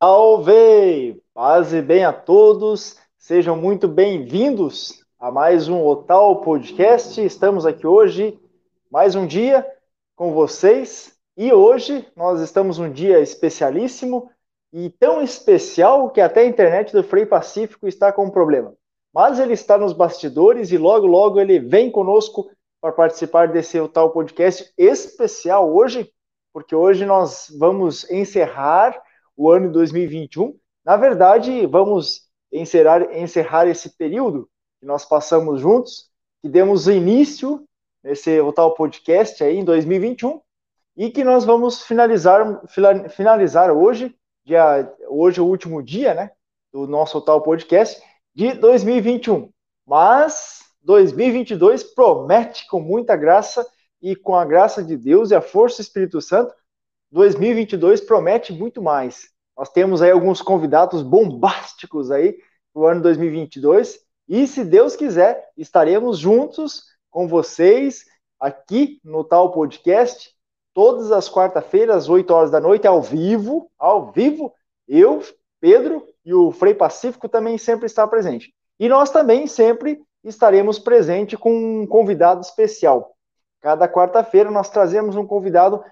Salve! Paz e bem a todos, sejam muito bem-vindos a mais um Otal Podcast. Estamos aqui hoje, mais um dia com vocês, e hoje nós estamos um dia especialíssimo e tão especial que até a internet do Frei Pacífico está com um problema. Mas ele está nos bastidores e logo, logo ele vem conosco para participar desse Otal Podcast especial hoje, porque hoje nós vamos encerrar o ano de 2021. Na verdade, vamos encerrar, encerrar esse período que nós passamos juntos, que demos início nesse o tal podcast aí em 2021 e que nós vamos finalizar finalizar hoje, dia, hoje é o último dia, né, do nosso tal podcast de 2021. Mas 2022 promete com muita graça e com a graça de Deus e a força do Espírito Santo 2022 promete muito mais. Nós temos aí alguns convidados bombásticos aí para o ano 2022 e, se Deus quiser, estaremos juntos com vocês aqui no tal podcast todas as quarta-feiras, às 8 horas da noite, ao vivo, ao vivo. Eu, Pedro e o Frei Pacífico também sempre está presente. E nós também sempre estaremos presente com um convidado especial. Cada quarta-feira nós trazemos um convidado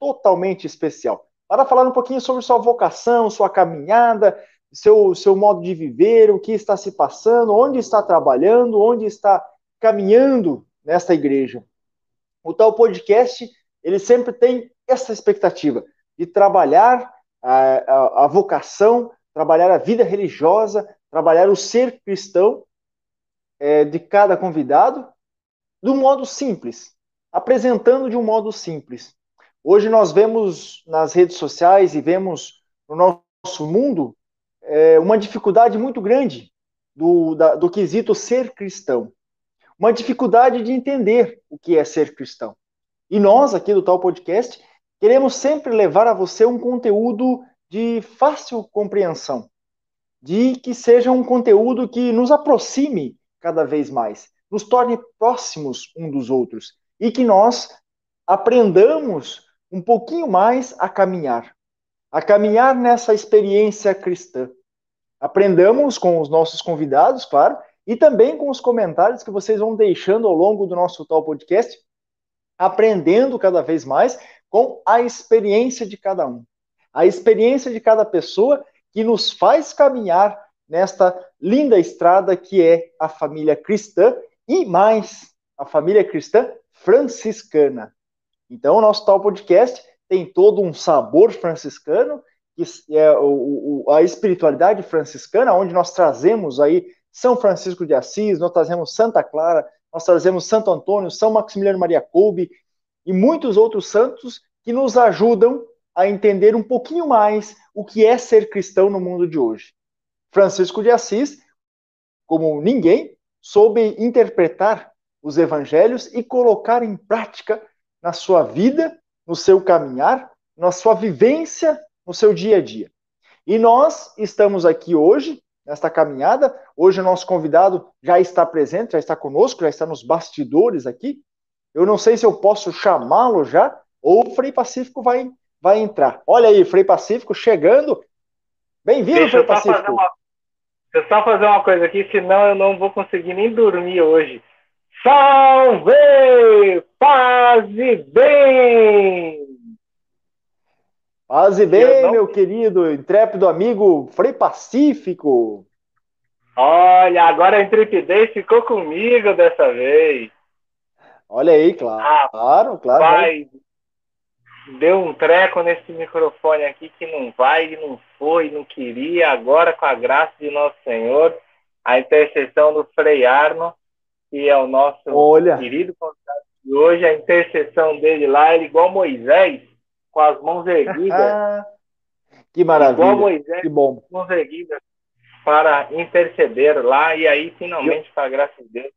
totalmente especial. Para falar um pouquinho sobre sua vocação, sua caminhada, seu, seu modo de viver, o que está se passando, onde está trabalhando, onde está caminhando nesta igreja. O tal podcast, ele sempre tem essa expectativa de trabalhar a, a, a vocação, trabalhar a vida religiosa, trabalhar o ser cristão é, de cada convidado, de um modo simples, apresentando de um modo simples. Hoje nós vemos nas redes sociais e vemos no nosso mundo é, uma dificuldade muito grande do, da, do quesito ser cristão. Uma dificuldade de entender o que é ser cristão. E nós, aqui do Tal Podcast, queremos sempre levar a você um conteúdo de fácil compreensão, de que seja um conteúdo que nos aproxime cada vez mais, nos torne próximos um dos outros e que nós aprendamos um pouquinho mais a caminhar, a caminhar nessa experiência cristã. Aprendamos com os nossos convidados, claro, e também com os comentários que vocês vão deixando ao longo do nosso tal podcast, aprendendo cada vez mais com a experiência de cada um, a experiência de cada pessoa que nos faz caminhar nesta linda estrada que é a família cristã e mais a família cristã franciscana. Então, o nosso tal podcast tem todo um sabor franciscano, que é o, o, a espiritualidade franciscana, onde nós trazemos aí São Francisco de Assis, nós trazemos Santa Clara, nós trazemos Santo Antônio, São Maximiliano Maria Kolbe e muitos outros santos que nos ajudam a entender um pouquinho mais o que é ser cristão no mundo de hoje. Francisco de Assis, como ninguém, soube interpretar os evangelhos e colocar em prática na sua vida, no seu caminhar, na sua vivência, no seu dia a dia. E nós estamos aqui hoje, nesta caminhada. Hoje o nosso convidado já está presente, já está conosco, já está nos bastidores aqui. Eu não sei se eu posso chamá-lo já, ou o Frei Pacífico vai, vai entrar. Olha aí, Frei Pacífico chegando. Bem-vindo, Frei Pacífico. Uma... Deixa eu só fazer uma coisa aqui, senão eu não vou conseguir nem dormir hoje. Salve! Paz e bem! Paz e bem, não... meu querido, intrépido amigo Frei Pacífico. Olha, agora a intrepidez ficou comigo dessa vez. Olha aí, claro, ah, claro, claro. Vai. Deu um treco nesse microfone aqui que não vai, não foi, não queria. Agora, com a graça de Nosso Senhor, a intercessão do Frei Arno, que é o nosso Olha. querido convidado de hoje, a intercessão dele lá, ele igual Moisés, com as mãos erguidas. que maravilha. Igual Moisés, que bom. Com as mãos erguidas para interceder lá, e aí, finalmente, eu, com a graça de Deus.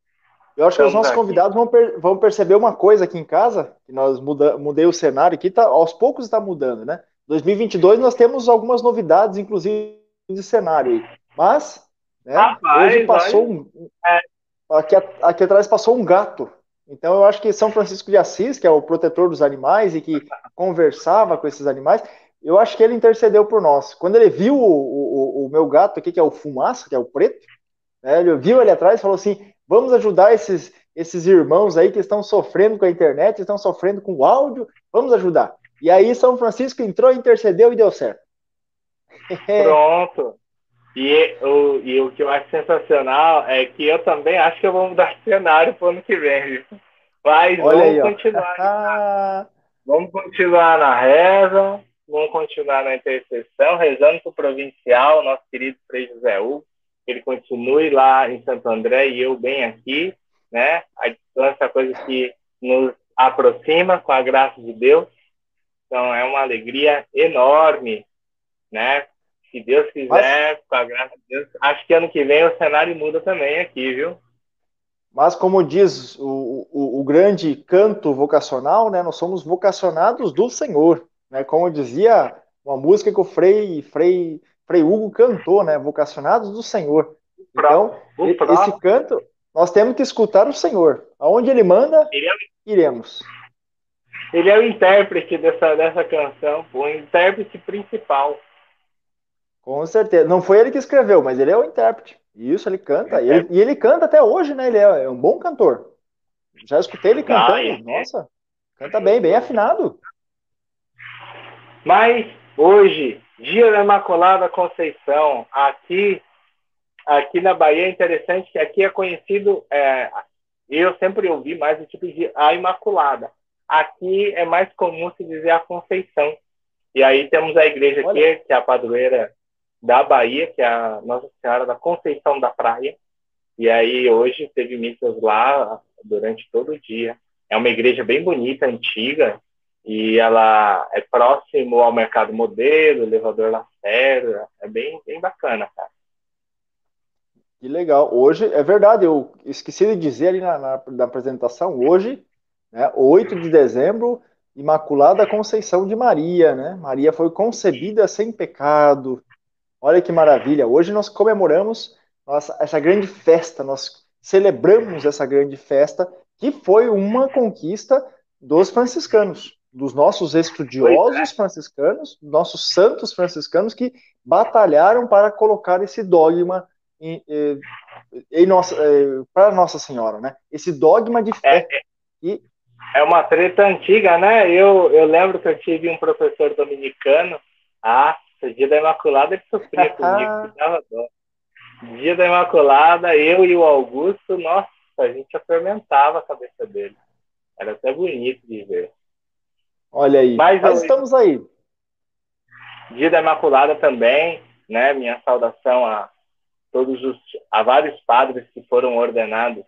Eu acho que os nossos aqui. convidados vão, per, vão perceber uma coisa aqui em casa, que nós muda, mudei o cenário aqui, tá, aos poucos está mudando, né? 2022 nós temos algumas novidades, inclusive de cenário aí. Mas, né, Rapaz, hoje passou um, é, aqui, aqui atrás passou um gato. Então eu acho que São Francisco de Assis, que é o protetor dos animais e que conversava com esses animais, eu acho que ele intercedeu por nós. Quando ele viu o, o, o meu gato aqui, que é o Fumaça, que é o preto, né, ele viu ele atrás e falou assim: vamos ajudar esses, esses irmãos aí que estão sofrendo com a internet, estão sofrendo com o áudio, vamos ajudar. E aí São Francisco entrou, intercedeu e deu certo. Pronto. E o, e o que eu acho sensacional é que eu também acho que eu vou mudar de cenário para o ano que vem. Mas Olha vamos aí, continuar. vamos continuar na reza, vamos continuar na intercessão, rezando para o provincial, nosso querido Frei José Hugo, que ele continue lá em Santo André e eu bem aqui, né? A distância é coisa que nos aproxima com a graça de Deus. Então é uma alegria enorme, né? Se Deus quiser, Mas... com a graça de Deus, acho que ano que vem o cenário muda também aqui, viu? Mas como diz o, o, o grande canto vocacional, né? Nós somos vocacionados do Senhor. Né? Como dizia uma música que o Frei, Frei, Frei Hugo cantou, né? Vocacionados do Senhor. Então, esse canto, nós temos que escutar o Senhor. Aonde ele manda, ele é... iremos. Ele é o intérprete dessa, dessa canção, o intérprete principal. Com certeza. Não foi ele que escreveu, mas ele é o intérprete. Isso, ele canta. E ele, e ele canta até hoje, né? Ele é, é, um bom cantor. Já escutei ele cantando. É. Nossa, canta bem, bem afinado. Mas hoje, dia da Imaculada Conceição, aqui, aqui na Bahia é interessante que aqui é conhecido, é, eu sempre ouvi mais o tipo de a Imaculada. Aqui é mais comum se dizer a Conceição. E aí temos a igreja aqui, Olha. que é a padroeira da Bahia, que é a Nossa Senhora da Conceição da Praia. E aí hoje teve missas lá durante todo o dia. É uma igreja bem bonita, antiga, e ela é próximo ao mercado modelo, elevador Lacerda, é bem, bem bacana, cara. Que legal. Hoje, é verdade, eu esqueci de dizer ali na, na, na apresentação, hoje, né, 8 de dezembro, Imaculada Conceição de Maria, né? Maria foi concebida sem pecado. Olha que maravilha. Hoje nós comemoramos nossa, essa grande festa, nós celebramos essa grande festa, que foi uma conquista dos franciscanos dos nossos estudiosos é. franciscanos, nossos santos franciscanos que batalharam para colocar esse dogma em, em, em nossa, eh, para Nossa Senhora, né? Esse dogma de fé. É, é, e... é uma treta antiga, né? Eu, eu lembro que eu tive um professor dominicano, ah, o dia da Imaculada ele sofria comigo, dava dó. Dia da Imaculada, eu e o Augusto, nossa, a gente atormentava a cabeça dele. Era até bonito de ver. Olha aí. Mas, Mas estamos aí. Dia da Imaculada também, né? Minha saudação a todos os a vários padres que foram ordenados,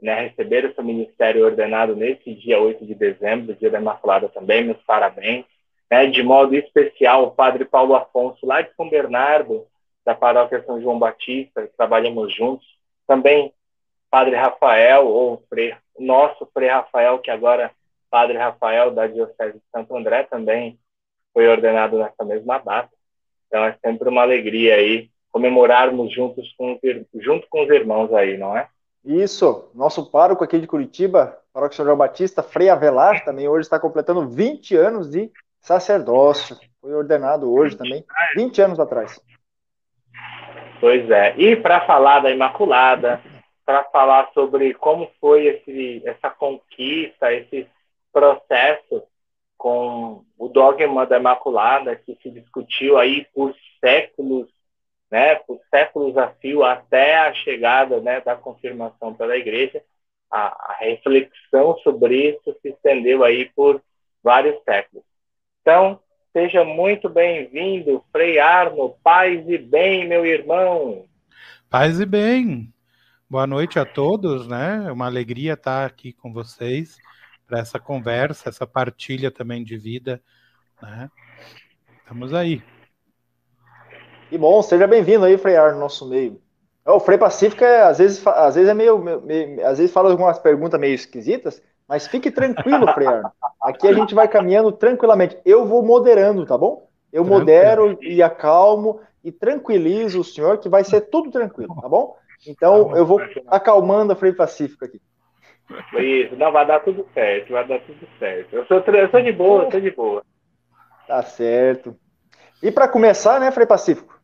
né, receberam seu ministério ordenado nesse dia 8 de dezembro, dia da Imaculada também, meus parabéns. Né, de modo especial, o padre Paulo Afonso, lá de São Bernardo, da paróquia São João Batista, trabalhamos juntos. Também padre Rafael, ou Frei, nosso Frei Rafael, que agora Padre Rafael, da Diocese de Santo André, também foi ordenado nessa mesma data. Então é sempre uma alegria aí comemorarmos juntos com, junto com os irmãos aí, não é? Isso, nosso pároco aqui de Curitiba, paróquio São João Batista, Frei Avelar, também hoje está completando 20 anos de sacerdócio. Foi ordenado hoje também, 20 anos atrás. Pois é. E para falar da Imaculada, para falar sobre como foi esse, essa conquista, esse processo com o dogma da Imaculada, que se discutiu aí por séculos, né, por séculos a fio, até a chegada né, da confirmação pela Igreja, a, a reflexão sobre isso se estendeu aí por vários séculos. Então, seja muito bem-vindo, Frei Arno, paz e bem, meu irmão. Paz e bem. Boa noite a todos, né? É uma alegria estar aqui com vocês para essa conversa, essa partilha também de vida, né? Estamos aí. Que bom, seja bem-vindo aí, Freiar, no nosso meio. O Frei Pacífico, é, às, vezes, às vezes é meio, meio, às vezes fala algumas perguntas meio esquisitas, mas fique tranquilo, Freiar. Aqui a gente vai caminhando tranquilamente. Eu vou moderando, tá bom? Eu tranquilo. modero e acalmo e tranquilizo o senhor que vai ser tudo tranquilo, tá bom? Então tá eu vou acalmando a Frei Pacífico aqui. Isso, não, vai dar tudo certo, vai dar tudo certo. Eu sou, eu sou de boa, eu sou de boa. Tá certo. E para começar, né, Frei Pacífico?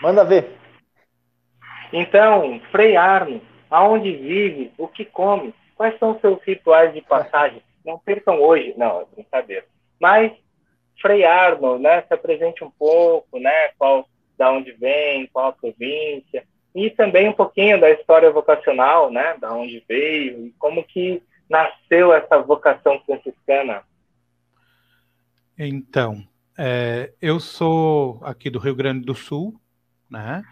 Manda ver. Então, Frei Arno, aonde vive, o que come, quais são os seus rituais de passagem? Não percam hoje, não, é brincadeira. Mas, Frei né, se apresente um pouco, né, qual, da onde vem, qual a província, e também um pouquinho da história vocacional, né, da onde veio, e como que nasceu essa vocação franciscana. Então, é, eu sou aqui do Rio Grande do Sul, né?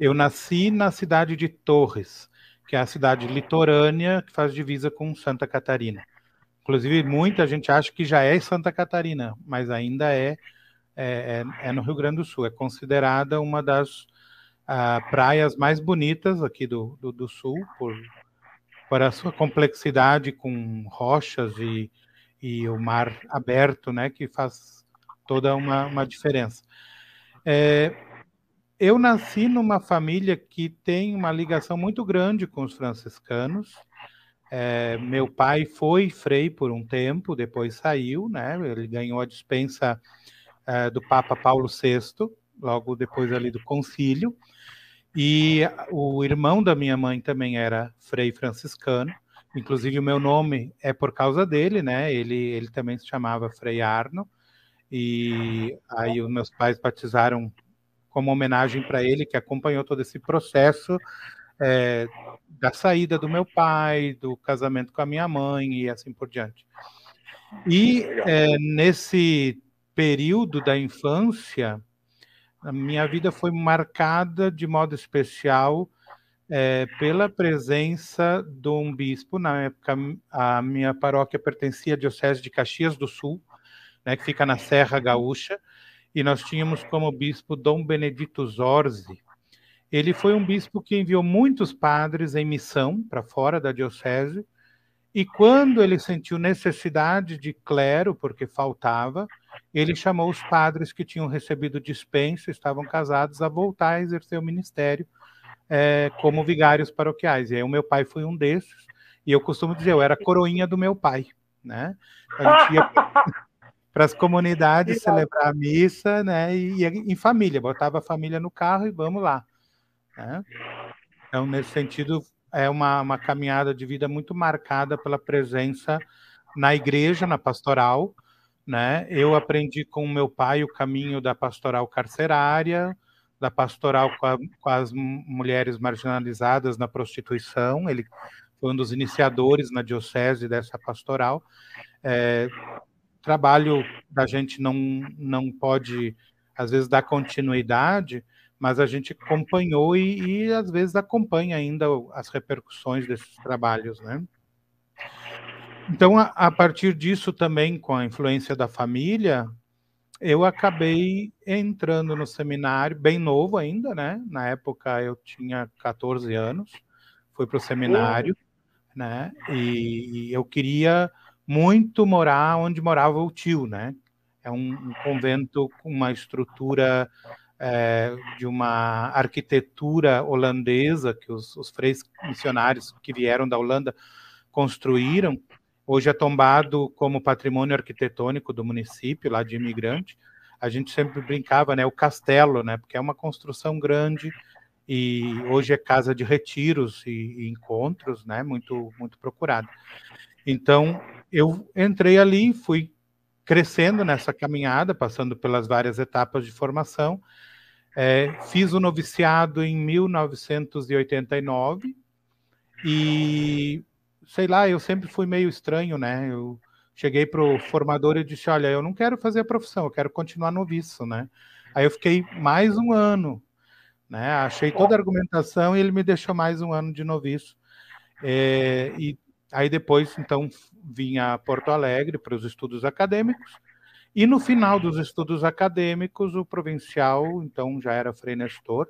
Eu nasci na cidade de Torres, que é a cidade litorânea que faz divisa com Santa Catarina. Inclusive, muita gente acha que já é Santa Catarina, mas ainda é, é, é, é no Rio Grande do Sul. É considerada uma das uh, praias mais bonitas aqui do, do, do, Sul, por, por a sua complexidade com rochas e, e o mar aberto, né, que faz toda uma, uma diferença. É, eu nasci numa família que tem uma ligação muito grande com os franciscanos. É, meu pai foi frei por um tempo, depois saiu, né? Ele ganhou a dispensa é, do Papa Paulo VI, logo depois ali do concílio. E o irmão da minha mãe também era frei franciscano. Inclusive o meu nome é por causa dele, né? Ele, ele também se chamava Frei Arno. E aí os meus pais batizaram como homenagem para ele, que acompanhou todo esse processo é, da saída do meu pai, do casamento com a minha mãe e assim por diante. E é, nesse período da infância, a minha vida foi marcada de modo especial é, pela presença de um bispo. Na época, a minha paróquia pertencia à Diocese de Caxias do Sul, né, que fica na Serra Gaúcha, e nós tínhamos como bispo Dom Benedito Zorzi. Ele foi um bispo que enviou muitos padres em missão para fora da diocese, e quando ele sentiu necessidade de clero, porque faltava, ele chamou os padres que tinham recebido dispensa, estavam casados, a voltar a exercer o ministério é, como vigários paroquiais. E aí o meu pai foi um desses, e eu costumo dizer, eu era coroinha do meu pai, né? A gente ia para as comunidades celebrar a missa, né? E, e, em família, botava a família no carro e vamos lá. Né? Então, nesse sentido, é uma, uma caminhada de vida muito marcada pela presença na igreja, na pastoral. Né? Eu aprendi com meu pai o caminho da pastoral carcerária, da pastoral com, a, com as mulheres marginalizadas na prostituição. Ele foi um dos iniciadores na diocese dessa pastoral. É, trabalho da gente não, não pode, às vezes, dar continuidade, mas a gente acompanhou e, e às vezes acompanha ainda as repercussões desses trabalhos, né? Então, a, a, partir disso também, com a influência da família, eu acabei entrando no seminário, bem novo ainda, né? Na época eu tinha 14 anos, fui para o seminário, né? E, e eu queria muito morar onde morava o tio, né? É um, um convento com uma estrutura é, de uma arquitetura holandesa que os, os freis missionários que vieram da Holanda construíram. Hoje é tombado como patrimônio arquitetônico do município, lá de imigrante. A gente sempre brincava, né? O castelo, né? Porque é uma construção grande e hoje é casa de retiros e, e encontros, né? Muito, muito procurado. Então, eu entrei ali, fui crescendo nessa caminhada, passando pelas várias etapas de formação. É, fiz o noviciado em 1989 e, sei lá, eu sempre fui meio estranho, né? Eu cheguei para o formador e disse: Olha, eu não quero fazer a profissão, eu quero continuar noviço, né? Aí eu fiquei mais um ano, né? Achei toda a argumentação e ele me deixou mais um ano de noviço. É, e Aí depois, então, vinha a Porto Alegre para os estudos acadêmicos. E no final dos estudos acadêmicos, o provincial, então já era Frei Nestor,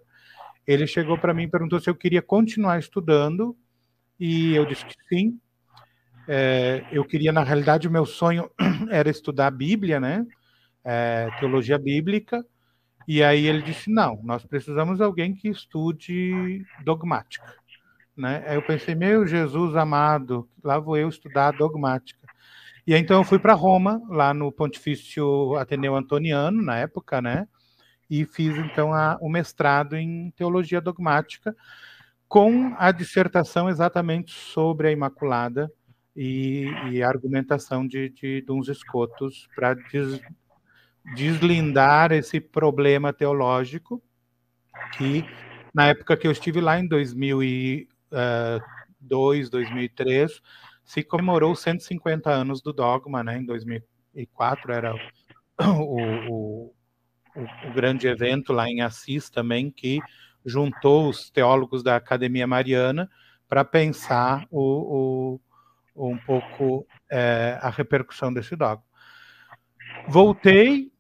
ele chegou para mim e perguntou se eu queria continuar estudando, e eu disse que sim. É, eu queria, na realidade, o meu sonho era estudar a Bíblia, né? É, teologia bíblica. E aí ele disse: não, nós precisamos de alguém que estude dogmática. Né? Aí eu pensei, meu Jesus amado, lá vou eu estudar dogmática. E então eu fui para Roma, lá no Pontifício Ateneu Antoniano, na época, né? E fiz então o mestrado em teologia dogmática, com a dissertação exatamente sobre a Imaculada e, e a argumentação de, de, de uns escotos para des, deslindar esse problema teológico que na época que eu estive lá em 2002, 2003, se comemorou 150 anos do dogma, né? Em 2004 era o, o, o, grande evento lá em Assis também que juntou os teólogos da Academia Mariana para pensar o, o, um pouco é, a repercussão desse dogma. Voltei,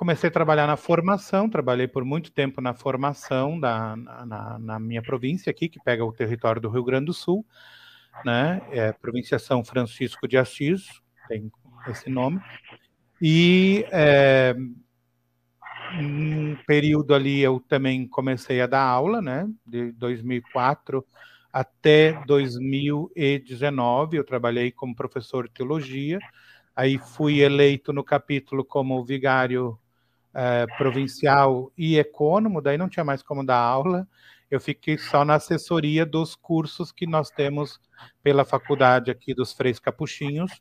comecei a trabalhar na formação, trabalhei por muito tempo na formação da, na, na minha província aqui, que pega o território do Rio Grande do Sul, né? É província São Francisco de Assis, tem esse nome. E é, um período ali eu também comecei a dar aula, né? De 2004 até 2019 eu trabalhei como professor de teologia. Aí fui eleito no capítulo como vigário é, provincial e ecônomo, daí não tinha mais como dar aula. Eu fiquei só na assessoria dos cursos que nós temos pela faculdade aqui dos Freis Capuchinhos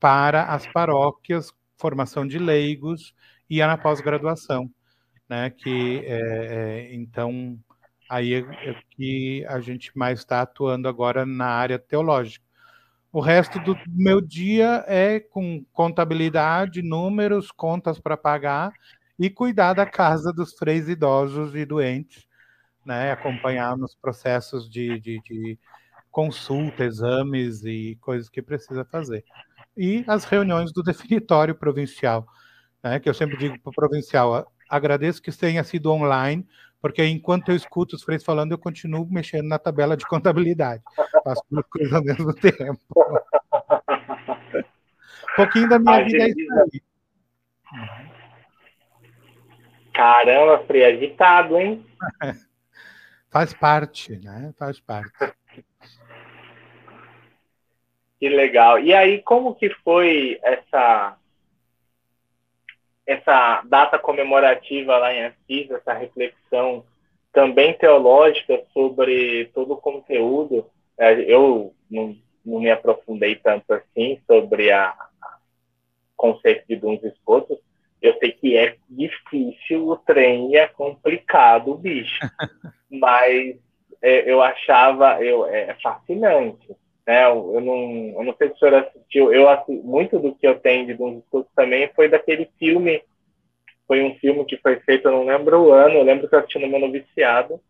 para as paróquias, formação de leigos e a na pós-graduação, né? Que é, é, então aí é, é que a gente mais está atuando agora na área teológica. O resto do meu dia é com contabilidade, números, contas para pagar e cuidar da casa dos freis idosos e doentes, né? Acompanhar nos processos de, de, de consulta, exames e coisas que precisa fazer. E as reuniões do definitório provincial, né, que eu sempre digo para o provincial, agradeço que tenha sido online, porque enquanto eu escuto os freis falando, eu continuo mexendo na tabela de contabilidade. Faço duas coisas ao mesmo tempo. um pouquinho da minha vida é isso aí. Caramba, Frei, agitado, hein? Faz parte, né? Faz parte. Que legal. E aí, como que foi essa essa data comemorativa lá em Assis, essa reflexão também teológica sobre todo o conteúdo. É, eu não, não me aprofundei tanto assim sobre a, a conceito de duns escotos. Eu sei que é difícil o trem é complicado o bicho, mas é, eu achava eu, é fascinante. Né? Eu, eu, não, eu não sei se o senhor assistiu, eu muito do que eu tenho de Duns Escuros também foi daquele filme, foi um filme que foi feito, eu não lembro o ano, eu lembro que eu assisti no meu noviciado,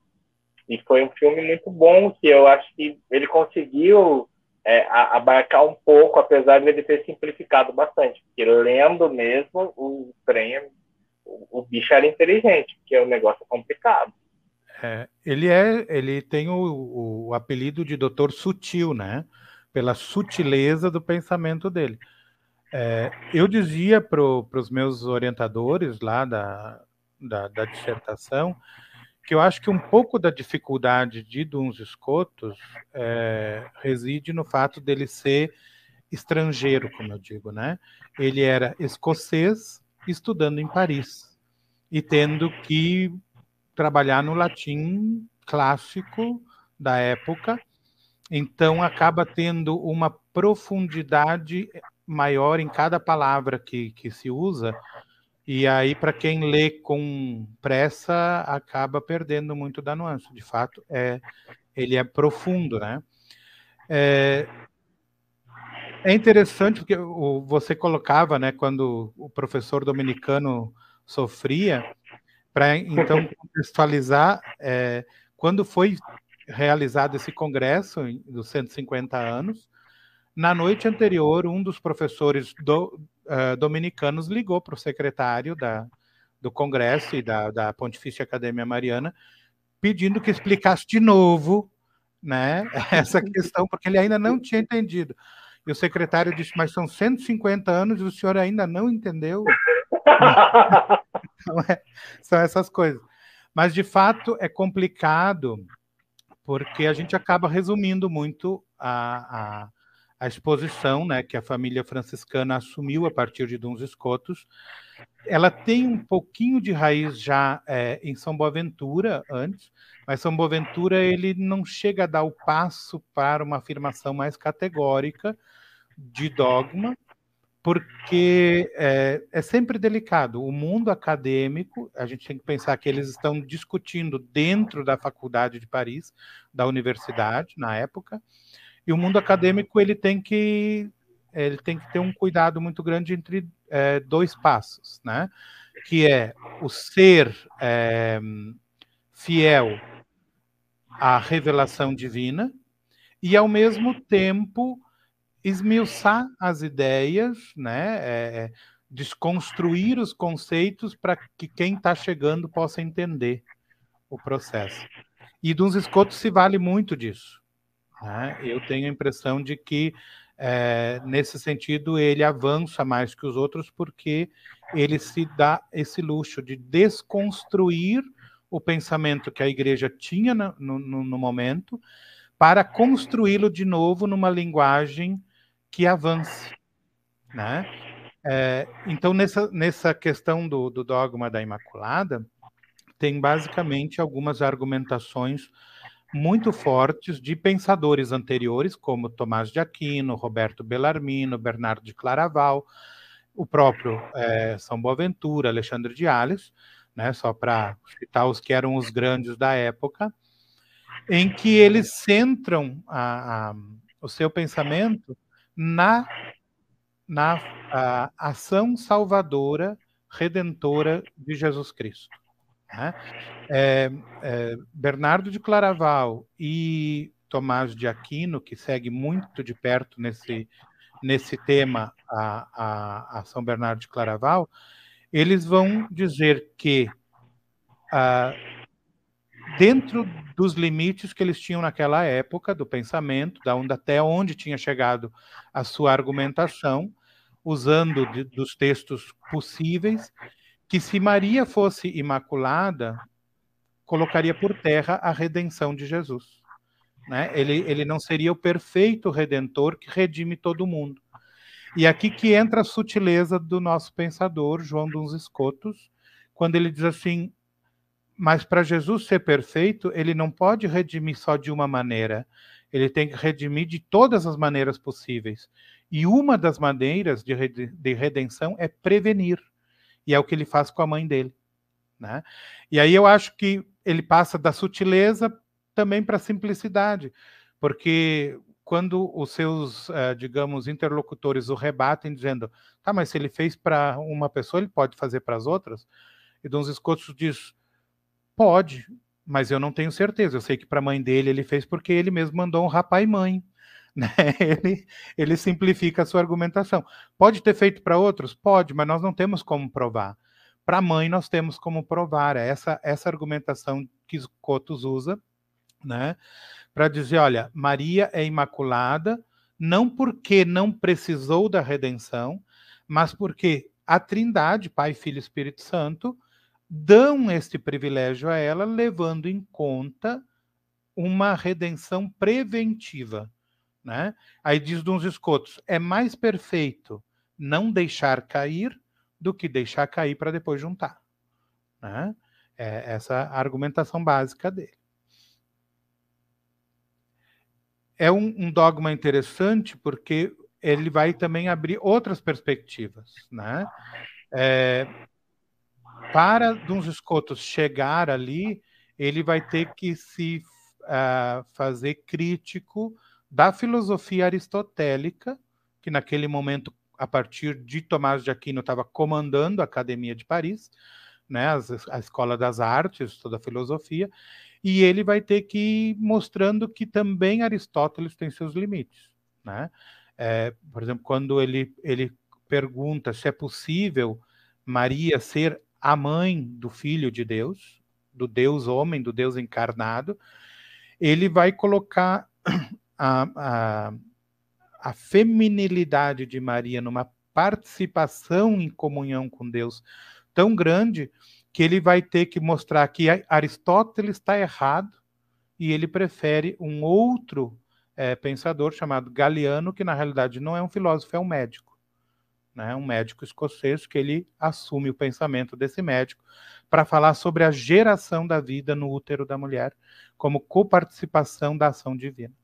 e foi um filme muito bom, que eu acho que ele conseguiu é, abarcar um pouco, apesar de ele ter simplificado bastante, porque lendo mesmo, o trem, o, o bicho era inteligente, porque o negócio é complicado. É, ele é, ele tem o, o, apelido de Doutor Sutil, né? Pela sutileza do pensamento dele. É, eu dizia para os meus orientadores lá da, da, da, dissertação que eu acho que um pouco da dificuldade de Duns Escotos é, reside no fato dele ser estrangeiro, como eu digo, né? Ele era escocês estudando em Paris e tendo que trabalhar no latim clássico da época, então acaba tendo uma profundidade maior em cada palavra que, que se usa, e aí para quem lê com pressa acaba perdendo muito da nuance. De fato, é, ele é profundo, né? É, é interessante porque você colocava, né, quando o professor dominicano sofria, para então contextualizar, é, quando foi realizado esse congresso dos 150 anos, na noite anterior, um dos professores do, uh, dominicanos ligou para o secretário da, do congresso e da, da Pontifícia Academia Mariana, pedindo que explicasse de novo né, essa questão, porque ele ainda não tinha entendido. E o secretário disse: Mas são 150 anos e o senhor ainda não entendeu? Então, é, são essas coisas. Mas, de fato, é complicado porque a gente acaba resumindo muito a, a, a exposição, né, que a família franciscana assumiu a partir de Duns Escotos, ela tem um pouquinho de raiz já é, em São Boaventura antes, mas São Boaventura ele não chega a dar o passo para uma afirmação mais categórica de dogma, porque é, é, sempre delicado. O mundo acadêmico, a gente tem que pensar que eles estão discutindo dentro da faculdade de Paris, da universidade, na época, e o mundo acadêmico ele tem que ele tem que ter um cuidado muito grande entre é, dois passos, né? Que é o ser é, fiel à revelação divina e ao mesmo tempo esmiuçar as ideias, né? É, é desconstruir os conceitos para que quem está chegando possa entender o processo. E dos escotos se vale muito disso. Né? Eu tenho a impressão de que, é, nesse sentido, ele avança mais que os outros, porque ele se dá esse luxo de desconstruir o pensamento que a igreja tinha no, no, no momento, para construí-lo de novo numa linguagem que avance. Né? É, então, nessa, nessa questão do, do dogma da Imaculada, tem basicamente algumas argumentações muito fortes de pensadores anteriores, como Tomás de Aquino, Roberto Bellarmino, Bernardo de Claraval, o próprio é, São Boaventura, Alexandre de Ales, né, só para citar os que eram os grandes da época, em que eles centram a, a, o seu pensamento na, na ação salvadora, redentora de Jesus Cristo. Né? É, é, Bernardo de Claraval e Tomás de Aquino, que segue muito de perto nesse, nesse tema a, a, a São Bernardo de Claraval, eles vão dizer que ah, dentro dos limites que eles tinham naquela época do pensamento, da onde até onde tinha chegado a sua argumentação, usando de, dos textos possíveis, que se Maria fosse imaculada, colocaria por terra a redenção de Jesus. Né? Ele, ele não seria o perfeito redentor que redime todo mundo. E aqui que entra a sutileza do nosso pensador, João dos Escotos, quando ele diz assim: mas para Jesus ser perfeito, ele não pode redimir só de uma maneira, ele tem que redimir de todas as maneiras possíveis. E uma das maneiras de, redenção é prevenir. E é o que ele faz com a mãe dele. Né? E aí eu acho que ele passa da sutileza também para a simplicidade, porque quando os seus, uh, digamos, interlocutores o rebatem dizendo, tá, mas se ele fez para uma pessoa, ele pode fazer para as outras? E Dom Escotos diz, pode, mas eu não tenho certeza. Eu sei que para a mãe dele ele fez porque ele mesmo mandou um rapaz e mãe. Né? Ele, ele simplifica a sua argumentação. Pode ter feito para outros? Pode, mas nós não temos como provar. Para a mãe, nós temos como provar. É essa, essa argumentação que Cotos usa, né? Para dizer: olha, Maria é imaculada, não porque não precisou da redenção, mas porque a Trindade, Pai, Filho e Espírito Santo, dão este privilégio a ela, levando em conta uma redenção preventiva. Né? Aí diz uns escotos: é mais perfeito não deixar cair do que deixar cair para depois juntar. Né? É essa a argumentação básica dele. É um, um, dogma interessante porque ele vai também abrir outras perspectivas. Né? É, para uns escotos chegar ali, ele vai ter que se uh, fazer crítico da filosofia aristotélica, que naquele momento, a partir de Tomás de Aquino, estava comandando a Academia de Paris, né, a Escola das Artes, toda a filosofia, e ele vai ter que ir mostrando que também Aristóteles tem seus limites. Né? É, por exemplo, quando ele, ele pergunta se é possível Maria ser a mãe do Filho de Deus, do Deus homem, do Deus encarnado, ele vai colocar a, a, a feminilidade de Maria numa participação em comunhão com Deus tão grande que ele vai ter que mostrar que Aristóteles está errado e ele prefere um outro é, pensador chamado Galiano, que na realidade não é um filósofo, é um médico. Né? Um médico escocês que ele assume o pensamento desse médico para falar sobre a geração da vida no útero da mulher como coparticipação da ação divina.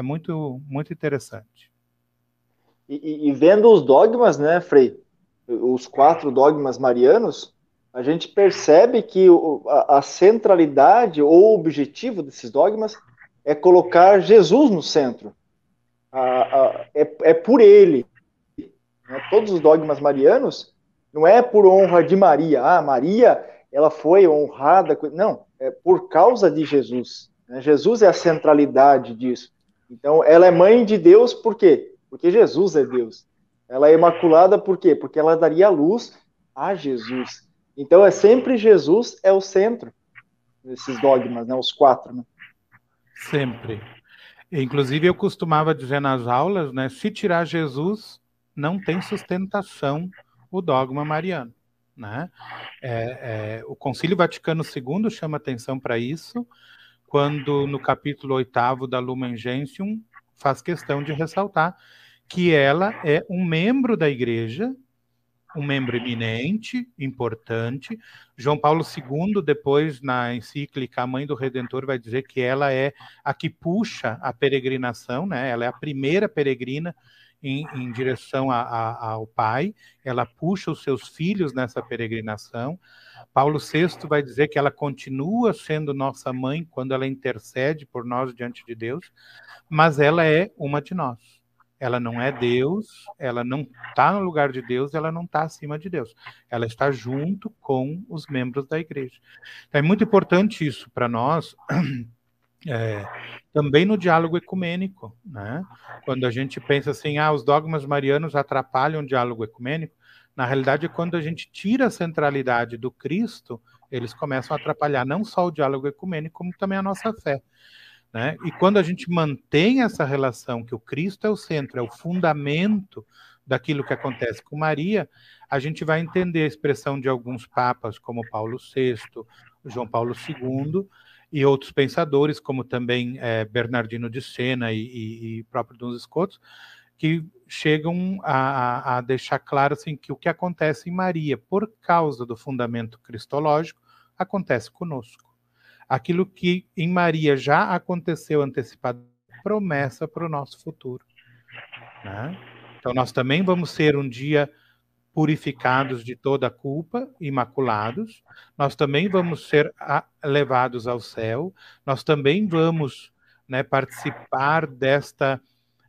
É muito, muito interessante. E, e, vendo os dogmas, né, Frei? Os quatro dogmas marianos, a gente percebe que a, centralidade ou objetivo desses dogmas é colocar Jesus no centro. É, é, por ele. Né? Todos os dogmas marianos não é por honra de Maria. Ah, Maria, ela foi honrada. Não, é por causa de Jesus. Né? Jesus é a centralidade disso. Então, ela é mãe de Deus por quê? Porque Jesus é Deus. Ela é imaculada por quê? Porque ela daria luz a Jesus. Então, é sempre Jesus é o centro desses dogmas, né? Os quatro, né? Sempre. Inclusive, eu costumava dizer nas aulas, né? Se tirar Jesus, não tem sustentação o dogma mariano. Né? É, é, o Concílio Vaticano II chama atenção para isso, quando no capítulo oitavo da Lumen Gentium faz questão de ressaltar que ela é um membro da Igreja um membro eminente, importante. João Paulo II, depois na encíclica A Mãe do Redentor, vai dizer que ela é a que puxa a peregrinação, né? ela é a primeira peregrina em, em direção a, a, ao Pai, ela puxa os seus filhos nessa peregrinação. Paulo VI vai dizer que ela continua sendo nossa mãe quando ela intercede por nós diante de Deus, mas ela é uma de nós ela não é Deus, ela não está no lugar de Deus, ela não está acima de Deus. Ela está junto com os membros da igreja. Então, é muito importante isso para nós, é, também no diálogo ecumênico. Né? Quando a gente pensa assim, ah, os dogmas marianos atrapalham o diálogo ecumênico, na realidade, quando a gente tira a centralidade do Cristo, eles começam a atrapalhar não só o diálogo ecumênico, como também a nossa fé. Né? E quando a gente mantém essa relação, que o Cristo é o centro, é o fundamento daquilo que acontece com Maria, a gente vai entender a expressão de alguns papas, como Paulo VI, João Paulo II, e outros pensadores, como também é, Bernardino de Sena e, e, e próprio Duns Scotus, que chegam a, a, deixar claro assim, que o que acontece em Maria, por causa do fundamento cristológico, acontece conosco aquilo que em Maria já aconteceu antecipado, promessa para o nosso futuro. Né? Então, nós também vamos ser um dia purificados de toda culpa, imaculados, nós também vamos ser levados ao céu, nós também vamos né, participar desta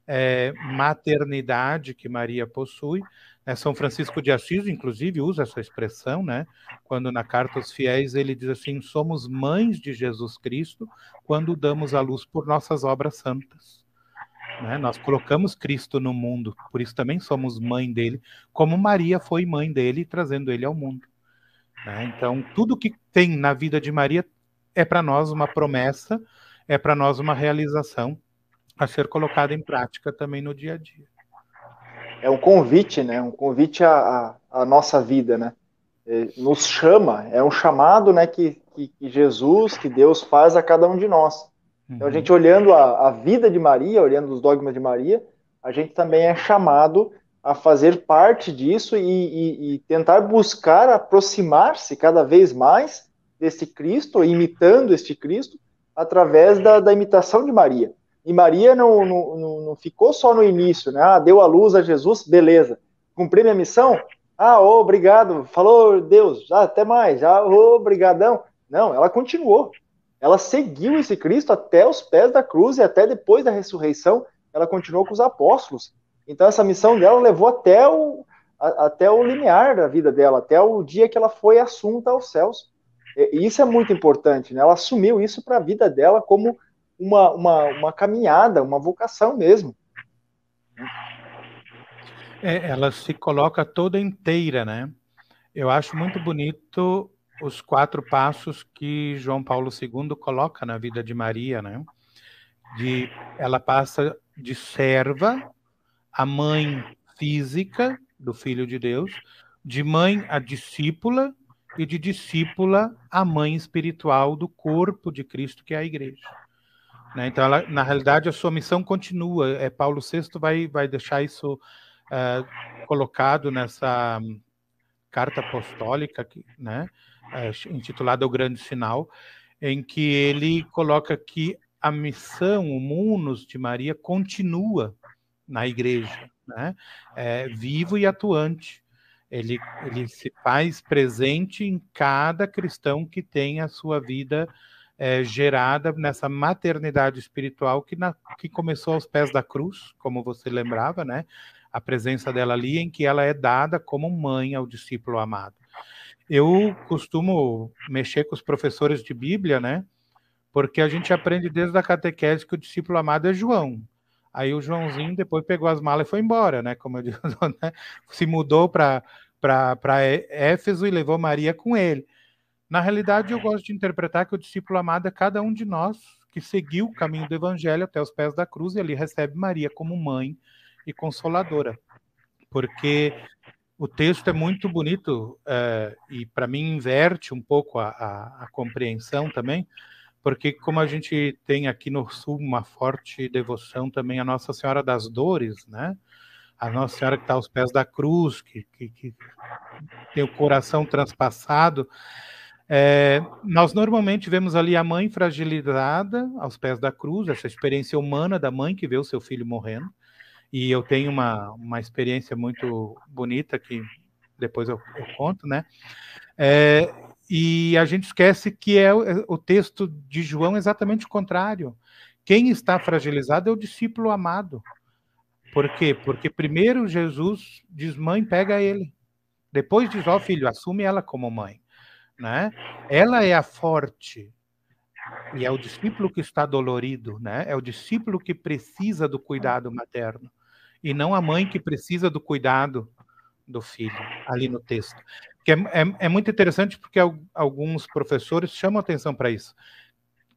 é, maternidade que Maria possui, é, São Francisco de Assis, inclusive, usa essa expressão, né? Quando na carta aos fiéis ele diz assim: somos mães de Jesus Cristo quando damos a luz por nossas obras santas. Né? Nós colocamos Cristo no mundo, por isso também somos mãe dele, como Maria foi mãe dele, trazendo ele ao mundo. Né? Então, tudo que tem na vida de Maria é para nós uma promessa, é para nós uma realização a ser colocada em prática também no dia a dia é um convite, né? Um convite à, à, nossa vida, né? É, nos chama, é um chamado, né? Que, que, que, Jesus, que Deus faz a cada um de nós. Então, a uhum. gente olhando a, a vida de Maria, olhando os dogmas de Maria, a gente também é chamado a fazer parte disso e, e, e tentar buscar aproximar-se cada vez mais desse Cristo, imitando este Cristo, através da, da imitação de Maria. E Maria não, não, não ficou só no início, né? Ah, deu a luz a Jesus, beleza. Cumpri minha missão? Ah, oh, obrigado. Falou Deus, já até mais, já oh, obrigadão. Não, ela continuou. Ela seguiu esse Cristo até os pés da cruz e até depois da ressurreição, ela continuou com os apóstolos. Então essa missão dela levou até o até o limiar da vida dela, até o dia que ela foi assunta aos céus. E isso é muito importante, né? Ela assumiu isso para a vida dela como uma, uma, uma caminhada, uma vocação mesmo. É, ela se coloca toda inteira, né? Eu acho muito bonito os quatro passos que João Paulo II coloca na vida de Maria, né? De, ela passa de serva a mãe física do Filho de Deus, de mãe a discípula e de discípula a mãe espiritual do corpo de Cristo, que é a igreja. Né? Então, ela, na realidade, a sua missão continua. É Paulo VI vai, vai deixar isso uh, colocado nessa carta apostólica, né? Uh, intitulada O Grande Sinal, em que ele coloca que a missão, o munus de Maria continua na igreja, né? É, vivo e atuante. Ele, ele se faz presente em cada cristão que tem a sua vida é, gerada nessa maternidade espiritual que, na, que começou aos pés da cruz, como você lembrava, né? A presença dela ali, em que ela é dada como mãe ao discípulo amado. Eu costumo mexer com os professores de Bíblia, né? Porque a gente aprende desde a catequese que o discípulo amado é João. Aí o Joãozinho depois pegou as malas e foi embora, né? Como eu digo, né? se mudou para Éfeso e levou Maria com ele. Na realidade, eu gosto de interpretar que o discípulo amado é cada um de nós que seguiu o caminho do evangelho até os pés da cruz e ali recebe Maria como mãe e consoladora. Porque o texto é muito bonito é, e, para mim, inverte um pouco a, a, a, compreensão também, porque, como a gente tem aqui no Sul uma forte devoção também à Nossa Senhora das Dores, né? A Nossa Senhora que está aos pés da cruz, que, que, que tem o coração transpassado. É, nós normalmente vemos ali a mãe fragilizada aos pés da cruz, essa experiência humana da mãe que vê o seu filho morrendo. E eu tenho uma, uma experiência muito bonita que depois eu, eu conto, né? É, e a gente esquece que é o, é o texto de João exatamente o contrário. Quem está fragilizado é o discípulo amado. Por quê? Porque primeiro Jesus diz: mãe, pega ele. Depois diz: ó oh, filho, assume ela como mãe né? Ela é a forte e é o discípulo que está dolorido, né? É o discípulo que precisa do cuidado materno e não a mãe que precisa do cuidado do filho ali no texto. Que é, é, é muito interessante porque alguns professores chamam atenção para isso.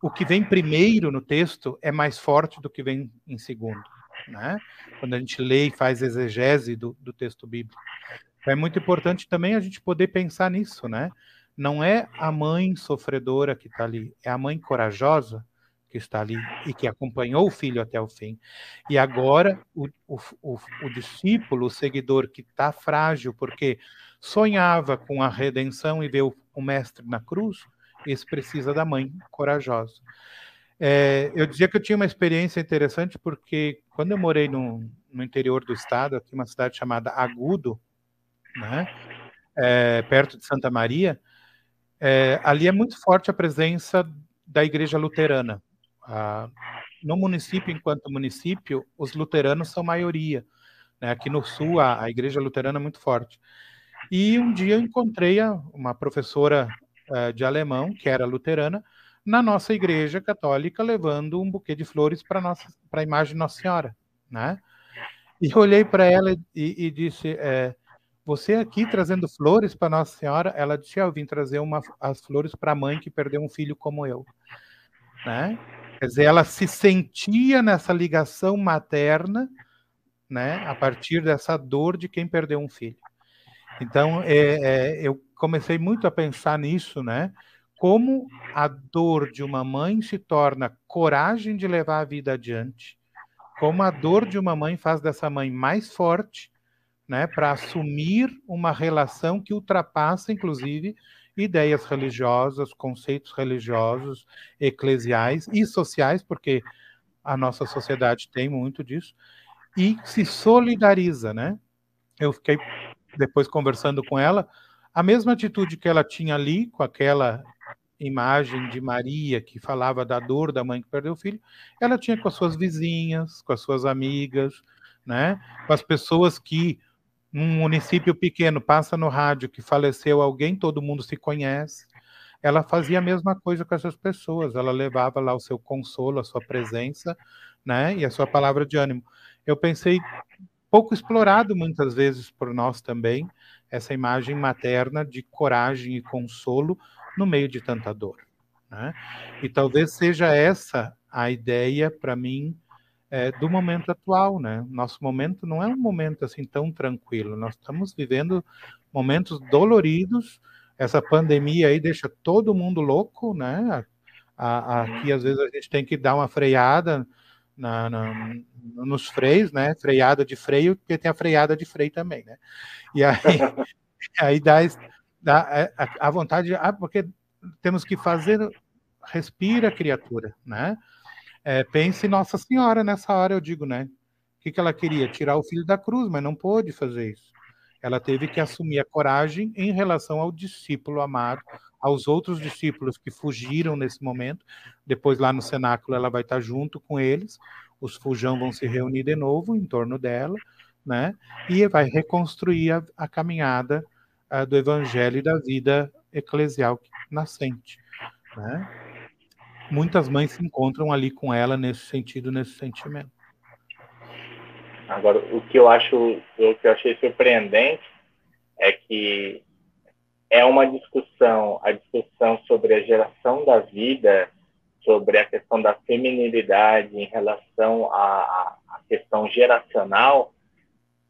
O que vem primeiro no texto é mais forte do que vem em segundo, né? Quando a gente lê e faz exegese do, do texto bíblico. É muito importante também a gente poder pensar nisso, né? não é a mãe sofredora que está ali, é a mãe corajosa que está ali e que acompanhou o filho até o fim. E agora o, o, o, o discípulo, o seguidor que está frágil, porque sonhava com a redenção e vê o, o mestre na cruz, esse precisa da mãe corajosa. É, eu dizia que eu tinha uma experiência interessante porque quando eu morei no, no interior do estado, aqui uma cidade chamada Agudo, né, é, perto de Santa Maria, é, ali é muito forte a presença da igreja luterana. No município, enquanto município, os luteranos são maioria. Né? Aqui no sul, a, a, igreja luterana é muito forte. E um dia eu encontrei uma professora uh, de alemão, que era luterana, na nossa igreja católica, levando um buquê de flores para a imagem de Nossa Senhora. Né? E olhei para ela e, e disse: é, você aqui trazendo flores para Nossa Senhora, ela disse: ah, Eu vim trazer uma, as flores para a mãe que perdeu um filho como eu. Né? Quer dizer, ela se sentia nessa ligação materna, né, a partir dessa dor de quem perdeu um filho. Então, é, é, eu comecei muito a pensar nisso, né? Como a dor de uma mãe se torna coragem de levar a vida adiante, como a dor de uma mãe faz dessa mãe mais forte né, para assumir uma relação que ultrapassa, inclusive, ideias religiosas, conceitos religiosos, eclesiais e sociais, porque a nossa sociedade tem muito disso, e se solidariza, né? Eu fiquei depois conversando com ela, a mesma atitude que ela tinha ali com aquela imagem de Maria que falava da dor da mãe que perdeu o filho, ela tinha com as suas vizinhas, com as suas amigas, né? Com as pessoas que num município pequeno, passa no rádio que faleceu alguém, todo mundo se conhece. Ela fazia a mesma coisa com essas pessoas, ela levava lá o seu consolo, a sua presença, né, e a sua palavra de ânimo. Eu pensei pouco explorado muitas vezes por nós também, essa imagem materna de coragem e consolo no meio de tanta dor. Né? E talvez seja essa a ideia para mim é, do momento atual, né? Nosso momento não é um momento assim tão tranquilo. Nós estamos vivendo momentos doloridos. Essa pandemia aí deixa todo mundo louco, né? aqui às vezes a gente tem que dar uma freada na, na, nos freios, né? Freada de freio, porque tem a freada de freio também, né? E aí, aí dá, dá é, a, a vontade, ah, porque temos que fazer, respira, criatura, né? É, pense Nossa Senhora nessa hora, eu digo, né? O que, que ela queria? Tirar o filho da cruz, mas não pôde fazer isso. Ela teve que assumir a coragem em relação ao discípulo amado, aos outros discípulos que fugiram nesse momento. Depois, lá no cenáculo, ela vai estar junto com eles. Os fujão vão se reunir de novo em torno dela, né? E vai reconstruir a, a caminhada uh, do evangelho e da vida eclesial nascente, né? Muitas mães se encontram ali com ela nesse sentido, nesse sentimento. Agora, o que eu acho, o que eu achei surpreendente é que é uma discussão, a discussão sobre a geração da vida, sobre a questão da feminilidade em relação à, à questão geracional,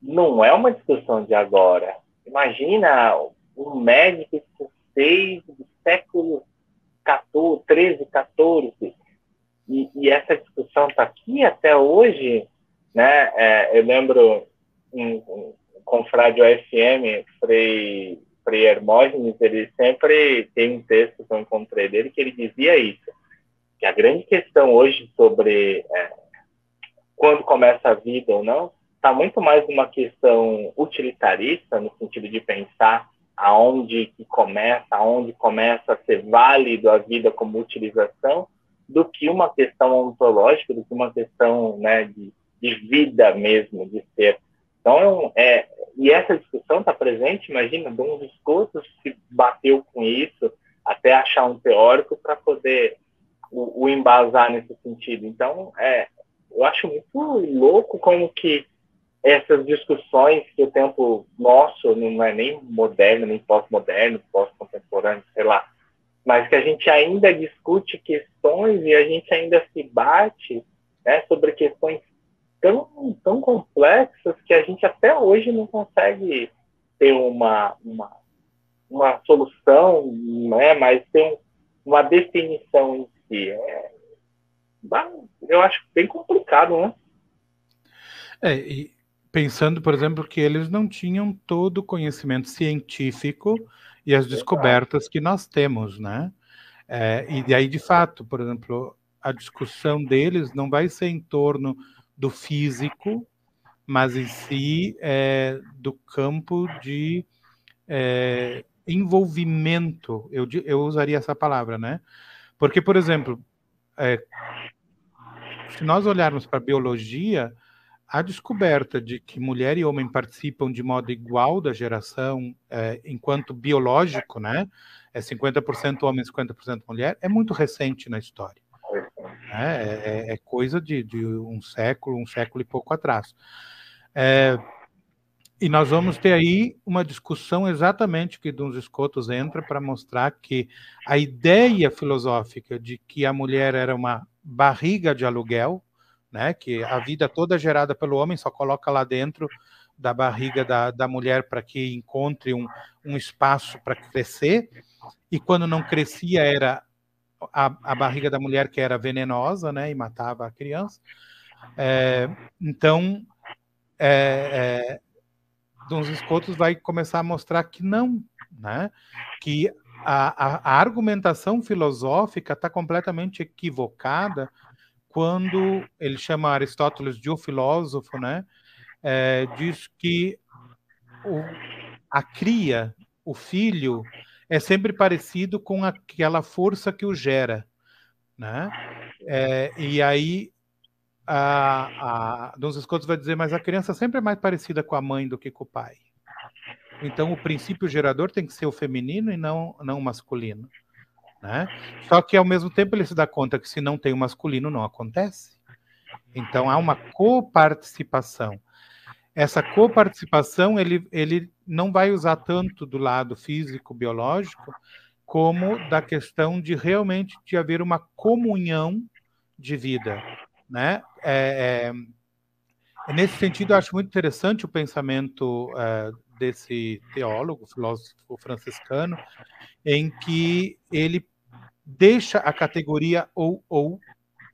não é uma discussão de agora. Imagina um médico seis do século 14, 13, 14, e, e essa discussão está aqui até hoje, né? É, eu lembro um, um confrade OFM, Frei, Frei Hermógenes, ele sempre tem um texto que eu encontrei dele que ele dizia isso, que a grande questão hoje sobre é, quando começa a vida ou não, está muito mais uma questão utilitarista, no sentido de pensar aonde que começa, aonde começa a ser válido a vida como utilização, do que uma questão ontológica, do que uma questão né, de, de vida mesmo, de ser. Então, é, e essa discussão está presente, imagina, Dom Viscoso se bateu com isso até achar um teórico para poder o, o, embasar nesse sentido. Então, é, eu acho muito louco como que essas discussões que o tempo nosso não é nem moderno, nem pós-moderno, pós-contemporâneo, sei lá, mas que a gente ainda discute questões e a gente ainda se bate né, sobre questões tão, tão complexas que a gente até hoje não consegue ter uma, uma, uma solução, né, mas ter uma definição em si. É, eu acho bem complicado, né? É, e pensando, por exemplo, que eles não tinham todo o conhecimento científico e as descobertas que nós temos, né? É, e aí, de fato, por exemplo, a discussão deles não vai ser em torno do físico, mas em si é, do campo de é, envolvimento. Eu, eu usaria essa palavra, né? Porque, por exemplo, é, se nós olharmos para a biologia, a descoberta de que mulher e homem participam de modo igual da geração, é, enquanto biológico, né? É 50% homem, 50% mulher, é muito recente na história. Né? É, é, é coisa de, de, um século, um século e pouco atrás. É, e nós vamos ter aí uma discussão exatamente que Duns Escotos entra para mostrar que a ideia filosófica de que a mulher era uma barriga de aluguel, né? Que a vida toda gerada pelo homem só coloca lá dentro da barriga da, da mulher para que encontre um, um espaço para crescer. E quando não crescia era a, a barriga da mulher que era venenosa, né? E matava a criança. É, então, é, é, Dons Escotos vai começar a mostrar que não, né? Que a, a, a argumentação filosófica está completamente equivocada quando ele chama Aristóteles de o filósofo, né? É, diz que o, a cria, o filho, é sempre parecido com aquela força que o gera, né? É, e aí a, a Dons Escotos vai dizer, mas a criança sempre é mais parecida com a mãe do que com o pai. Então o princípio gerador tem que ser o feminino e não, não o masculino. Né? Só que ao mesmo tempo ele se dá conta que se não tem o masculino não acontece. Então há uma coparticipação. Essa coparticipação ele, ele não vai usar tanto do lado físico biológico como da questão de realmente de haver uma comunhão de vida, né? É, é, nesse sentido, eu acho muito interessante o pensamento é, desse teólogo, filósofo franciscano, em que ele deixa a categoria ou ou,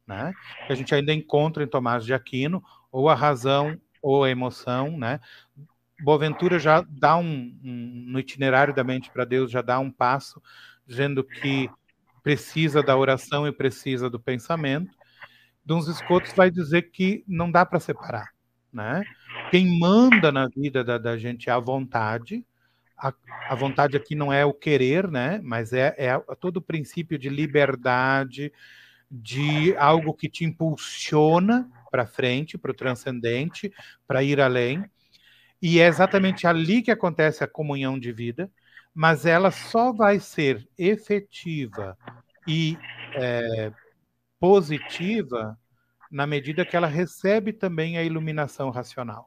né? Que a gente ainda encontra em Tomás de Aquino, ou a razão ou a emoção, né? Boaventura já dá um, um no itinerário da mente para Deus já dá um passo dizendo que precisa da oração e precisa do pensamento. Duns Scotus vai dizer que não dá para separar, né? Quem manda na vida da, da gente é a vontade, a, a, vontade aqui não é o querer, né? Mas é, é todo o princípio de liberdade, de algo que te impulsiona para frente, para o transcendente, para ir além. E é exatamente ali que acontece a comunhão de vida, mas ela só vai ser efetiva e é, positiva na medida que ela recebe também a iluminação racional.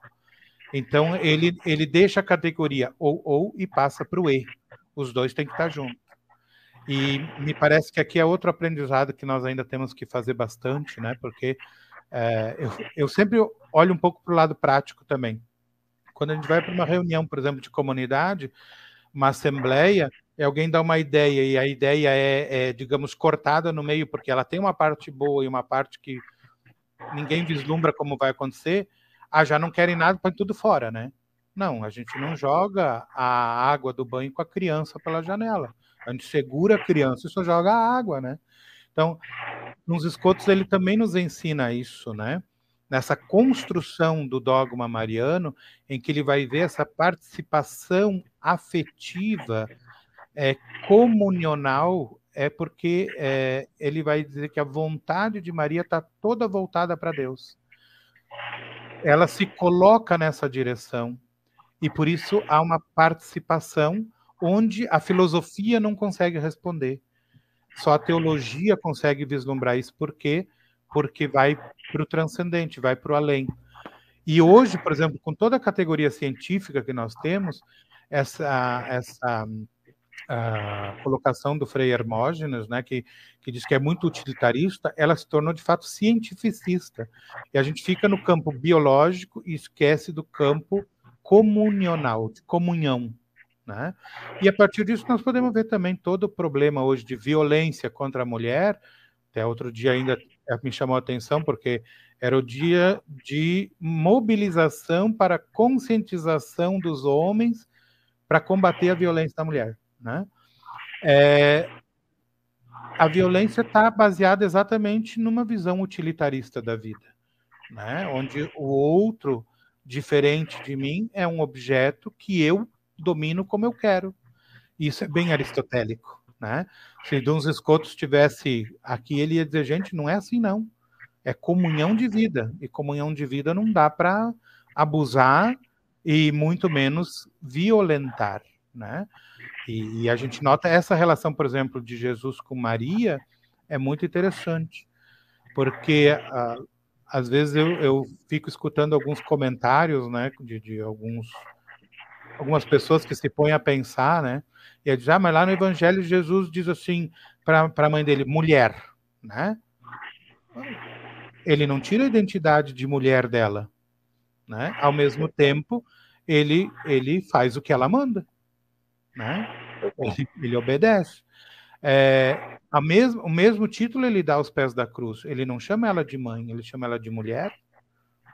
Então, ele, ele deixa a categoria ou ou e passa para o e. Os dois têm que estar juntos. E me parece que aqui é outro aprendizado que nós ainda temos que fazer bastante, né? Porque é, eu, eu sempre olho um pouco para o lado prático também. Quando a gente vai para uma reunião, por exemplo, de comunidade, uma assembleia, e alguém dá uma ideia e a ideia é, é, digamos, cortada no meio, porque ela tem uma parte boa e uma parte que ninguém vislumbra como vai acontecer, ah, já não querem nada, põe tudo fora, né? Não, a gente não joga a água do banho com a criança pela janela. A gente segura a criança e só joga a água, né? Então, nos escotos ele também nos ensina isso, né? Nessa construção do dogma mariano, em que ele vai ver essa participação afetiva, é, comunional, é porque é, ele vai dizer que a vontade de Maria está toda voltada para Deus ela se coloca nessa direção e por isso há uma participação onde a filosofia não consegue responder. Só a teologia consegue vislumbrar isso. Por quê? Porque vai para o transcendente, vai para o além. E hoje, por exemplo, com toda a categoria científica que nós temos, essa, essa a colocação do Frei Hermógenes, né, que, que diz que é muito utilitarista, ela se tornou de fato cientificista. E a gente fica no campo biológico e esquece do campo comunional, de comunhão. Né? E a partir disso nós podemos ver também todo o problema hoje de violência contra a mulher. Até outro dia ainda me chamou a atenção porque era o dia de mobilização para conscientização dos homens para combater a violência da mulher. Né? É, a violência está baseada exatamente numa visão utilitarista da vida, né? onde o outro, diferente de mim, é um objeto que eu domino como eu quero. Isso é bem aristotélico. Né? Se Duns Scotus estivesse aqui, ele ia dizer: gente, não é assim, não. É comunhão de vida. E comunhão de vida não dá para abusar e muito menos violentar. Né? E, e, a gente nota essa relação, por exemplo, de Jesus com Maria é muito interessante, porque uh, às vezes eu, eu, fico escutando alguns comentários, né, de, de, alguns algumas pessoas que se põem a pensar, né, e diz, ah, mas lá no Evangelho Jesus diz assim para a mãe dele, mulher, né? Ele não tira a identidade de mulher dela, né? Ao mesmo tempo, ele ele faz o que ela manda né? Ele, ele obedece. É, a mesmo, o mesmo título ele dá aos pés da cruz. Ele não chama ela de mãe, ele chama ela de mulher.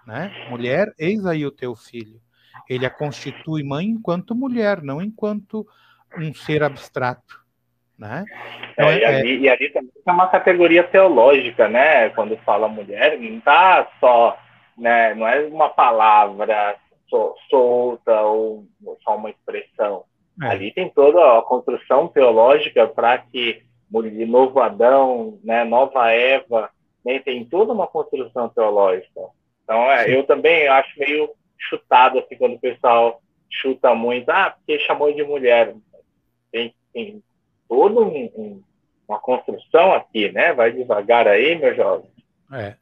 Né? Mulher, eis aí o teu filho. Ele a constitui mãe enquanto mulher, não enquanto um ser abstrato. Né? Então, é, e, é ali, e ali também é uma categoria teológica, né? Quando fala mulher, não está só, né? Não é uma palavra solta ou só uma expressão. É. Ali tem toda a construção teológica para que de novo Adão, né, nova Eva, né, tem toda uma construção teológica. Então, é, eu também acho meio chutado assim quando o pessoal chuta muito, ah, porque chamou de mulher. Tem, tem toda um, um, uma construção aqui, né? Vai devagar aí, meu jovem. É.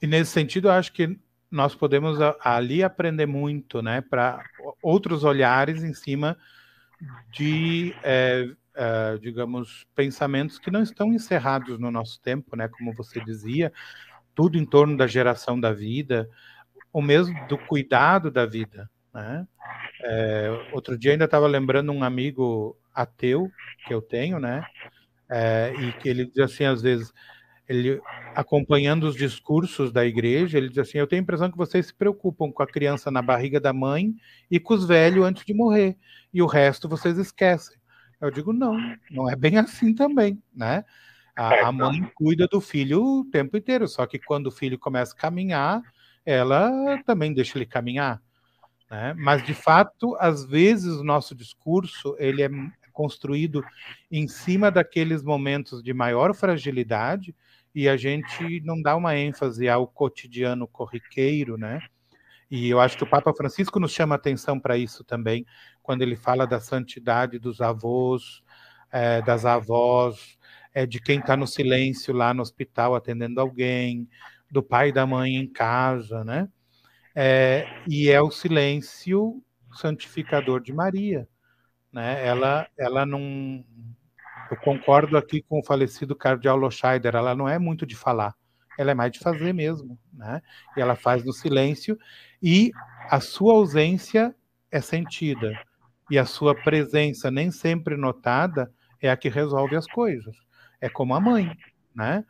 E nesse sentido, eu acho que nós podemos ali aprender muito, né, para outros olhares em cima de, é, é, digamos, pensamentos que não estão encerrados no nosso tempo, né, como você dizia, tudo em torno da geração da vida, ou mesmo do cuidado da vida, né? É, outro dia ainda estava lembrando um amigo ateu que eu tenho, né? é, e que ele diz assim, às vezes, ele acompanhando os discursos da igreja, ele diz assim: Eu tenho a impressão que vocês se preocupam com a criança na barriga da mãe e com os velhos antes de morrer, e o resto vocês esquecem. Eu digo: Não, não é bem assim também, né? A, a mãe cuida do filho o tempo inteiro, só que quando o filho começa a caminhar, ela também deixa ele caminhar. Né? Mas, de fato, às vezes o nosso discurso ele é construído em cima daqueles momentos de maior fragilidade e a gente não dá uma ênfase ao cotidiano corriqueiro, né? E eu acho que o Papa Francisco nos chama atenção para isso também, quando ele fala da santidade dos avós, é, das avós, é, de quem está no silêncio lá no hospital atendendo alguém, do pai e da mãe em casa, né? É, e é o silêncio santificador de Maria, né? Ela, ela não, eu concordo aqui com o falecido cardeal Loscheider, ela não é muito de falar, ela é mais de fazer mesmo, né? E ela faz no silêncio e a sua ausência é sentida e a sua presença nem sempre notada é a que resolve as coisas. É como a mãe, né?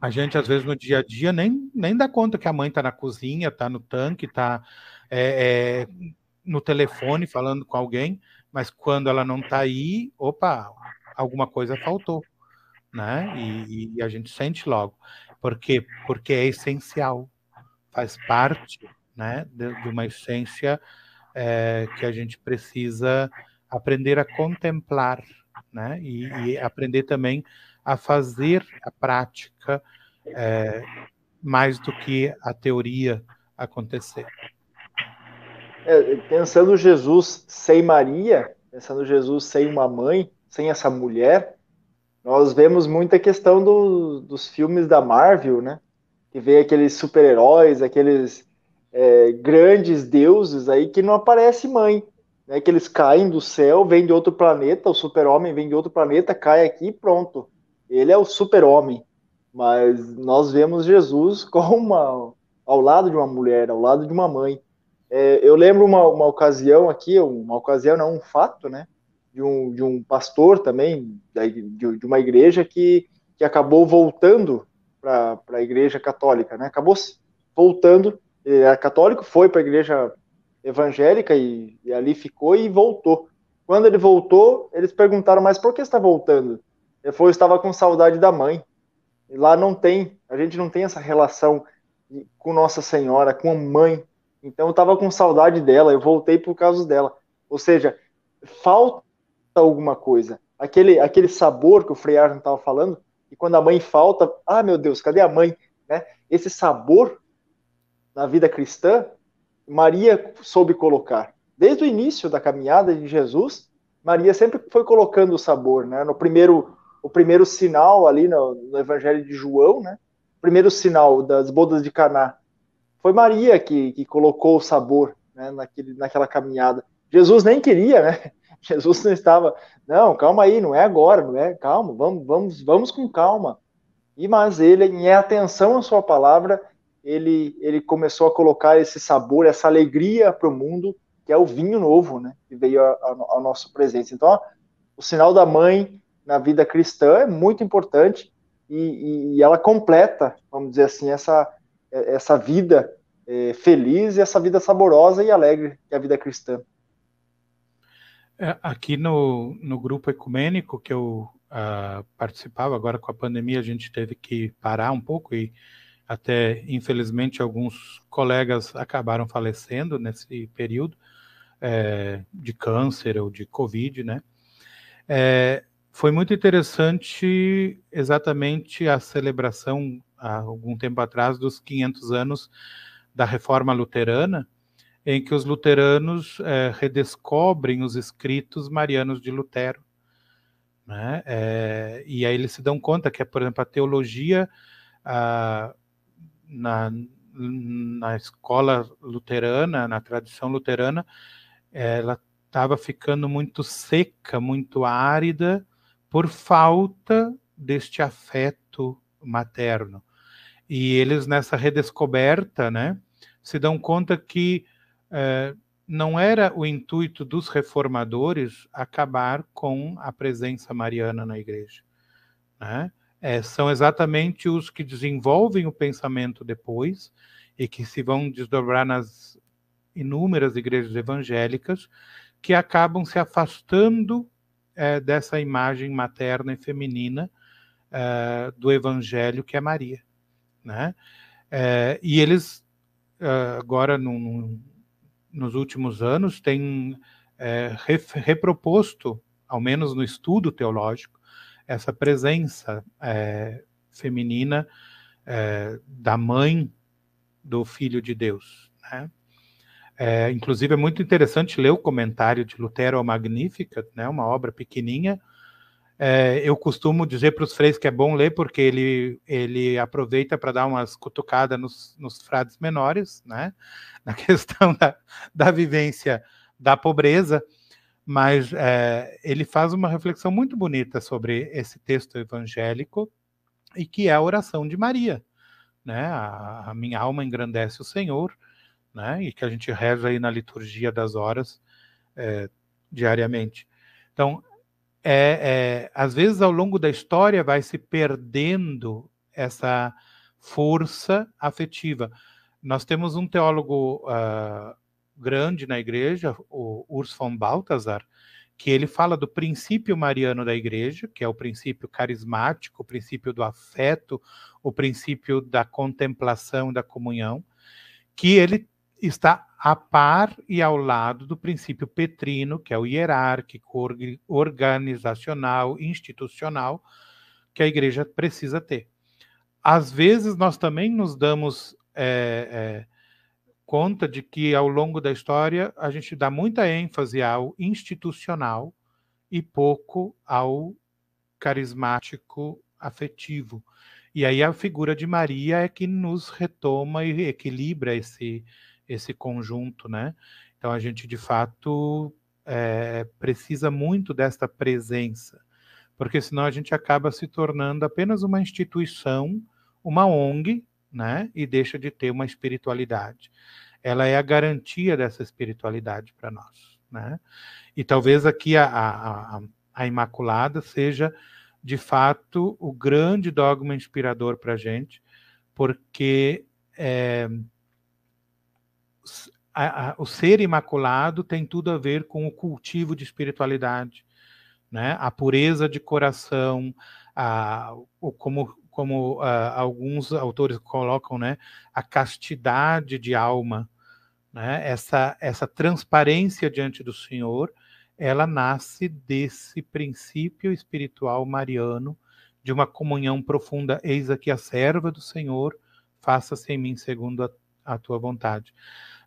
A gente, às vezes, no dia a dia, nem, nem dá conta que a mãe está na cozinha, está no tanque, está é, é, no telefone falando com alguém, mas quando ela não está aí, opa, alguma coisa faltou, né? E, e, a gente sente logo. Por quê? Porque é essencial, faz parte, né, de, de uma essência é, que a gente precisa aprender a contemplar, né? E, e aprender também a fazer a prática é, mais do que a teoria acontecer. É, pensando Jesus sem Maria, pensando Jesus sem uma mãe, sem essa mulher, nós vemos muita questão do, dos filmes da Marvel, né? Que vê aqueles super-heróis, aqueles é, grandes deuses aí que não aparece mãe, né? Que eles caem do céu, vêm de outro planeta, o super-homem vem de outro planeta, cai aqui e pronto. Ele é o super-homem. Mas nós vemos Jesus como uma, ao lado de uma mulher, ao lado de uma mãe. É, eu lembro uma, uma ocasião aqui, uma ocasião não, um fato, né? De um, de um pastor também, de, de uma igreja que, que acabou voltando para a igreja católica, né? Acabou voltando, ele era católico, foi para a igreja evangélica e, e, ali ficou e voltou. Quando ele voltou, eles perguntaram, mas por que está voltando? Ele falou, estava com saudade da mãe. E lá não tem, a gente não tem essa relação com Nossa Senhora, com a mãe. Então eu estava com saudade dela, eu voltei por causa dela. Ou seja, falta alguma coisa. Aquele, aquele sabor que o Frei Arno estava falando, e quando a mãe falta, ah, meu Deus, cadê a mãe? Né? Esse sabor na vida cristã, Maria soube colocar. Desde o início da caminhada de Jesus, Maria sempre foi colocando o sabor, né? No primeiro, o primeiro sinal ali no, no Evangelho de João, né? O primeiro sinal das bodas de Caná foi Maria que, que colocou o sabor né? Naquele, naquela caminhada. Jesus nem queria, né? Jesus não estava, não, calma aí, não é agora, não é, calma, vamos, vamos, vamos com calma. E mas ele, em atenção à sua palavra, ele, ele começou a colocar esse sabor, essa alegria para o mundo, que é o vinho novo, né, que veio ao nosso presente. Então, o sinal da mãe na vida cristã é muito importante e, e ela completa, vamos dizer assim, essa, essa vida é, feliz e essa vida saborosa e alegre que é a vida cristã. É, aqui no, no grupo ecumênico que eu uh, participava, agora com a pandemia a gente teve que parar um pouco e até, infelizmente, alguns colegas acabaram falecendo nesse período é, de câncer ou de Covid, né? É, foi muito interessante exatamente a celebração, há algum tempo atrás, dos 500 anos da Reforma Luterana, em que os luteranos é, redescobrem os escritos marianos de Lutero. Né? É, e aí eles se dão conta que, por exemplo, a teologia a, na, na escola luterana, na tradição luterana, ela estava ficando muito seca, muito árida, por falta deste afeto materno. E eles, nessa redescoberta, né, se dão conta que é, não era o intuito dos reformadores acabar com a presença mariana na igreja, né? É, são exatamente os que desenvolvem o pensamento depois e que se vão desdobrar nas inúmeras igrejas evangélicas que acabam se afastando é, dessa imagem materna e feminina é, do evangelho que é Maria, né? É, e eles é, agora no, nos últimos anos têm é, reproposto, ao menos no estudo teológico, essa presença é, feminina da mãe do Filho de Deus, né? É, inclusive é muito interessante ler o comentário de Lutero ao Magnificat, né, uma obra pequenininha. É, eu costumo dizer para os freis que é bom ler porque ele, ele aproveita para dar umas cutucadas nos, nos frades menores, né, na questão da, da vivência da pobreza, mas é, ele faz uma reflexão muito bonita sobre esse texto evangélico e que é a oração de Maria. Né? A, a minha alma engrandece o Senhor, né? E que a gente reza aí na liturgia das horas é, diariamente. Então, é, é, às vezes ao longo da história vai se perdendo essa força afetiva. Nós temos um teólogo uh, grande na igreja, o Urs von Balthasar, que ele fala do princípio mariano da igreja, que é o princípio carismático, o princípio do afeto, o princípio da contemplação, da comunhão, que ele está a par e ao lado do princípio petrino, que é o hierárquico, organizacional, institucional, que a igreja precisa ter. Às vezes, nós também nos damos é, é, conta de que, ao longo da história, a gente dá muita ênfase ao institucional e pouco ao carismático afetivo. E aí a figura de Maria é que nos retoma e equilibra esse, esse conjunto, né? Então a gente de fato é, precisa muito desta presença, porque senão a gente acaba se tornando apenas uma instituição, uma ONG, né? E deixa de ter uma espiritualidade. Ela é a garantia dessa espiritualidade para nós, né? E talvez aqui a, a, a Imaculada seja de fato o grande dogma inspirador para a gente, porque é, a, a, o ser imaculado tem tudo a ver com o cultivo de espiritualidade, né? A pureza de coração, a, o, como como alguns autores colocam, né? A castidade de alma, né? Essa essa transparência diante do Senhor, ela nasce desse princípio espiritual mariano de uma comunhão profunda. Eis aqui a serva do Senhor, faça-se em mim segundo a a tua vontade.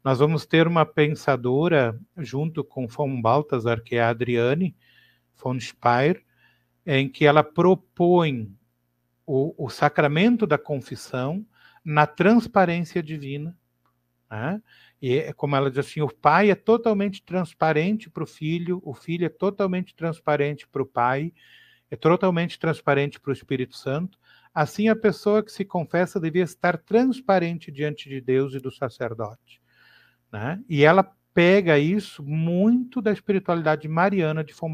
Nós vamos ter uma pensadora junto com von Balthasar, que é a Adriane von Speyer, em que ela propõe o, o sacramento da confissão na transparência divina. Né? E é como ela diz assim: o pai é totalmente transparente para o filho, o filho é totalmente transparente para o pai, é totalmente transparente para o Espírito Santo, Assim, a pessoa que se confessa devia estar transparente diante de Deus e do sacerdote. Né? E ela pega isso muito da espiritualidade mariana de Von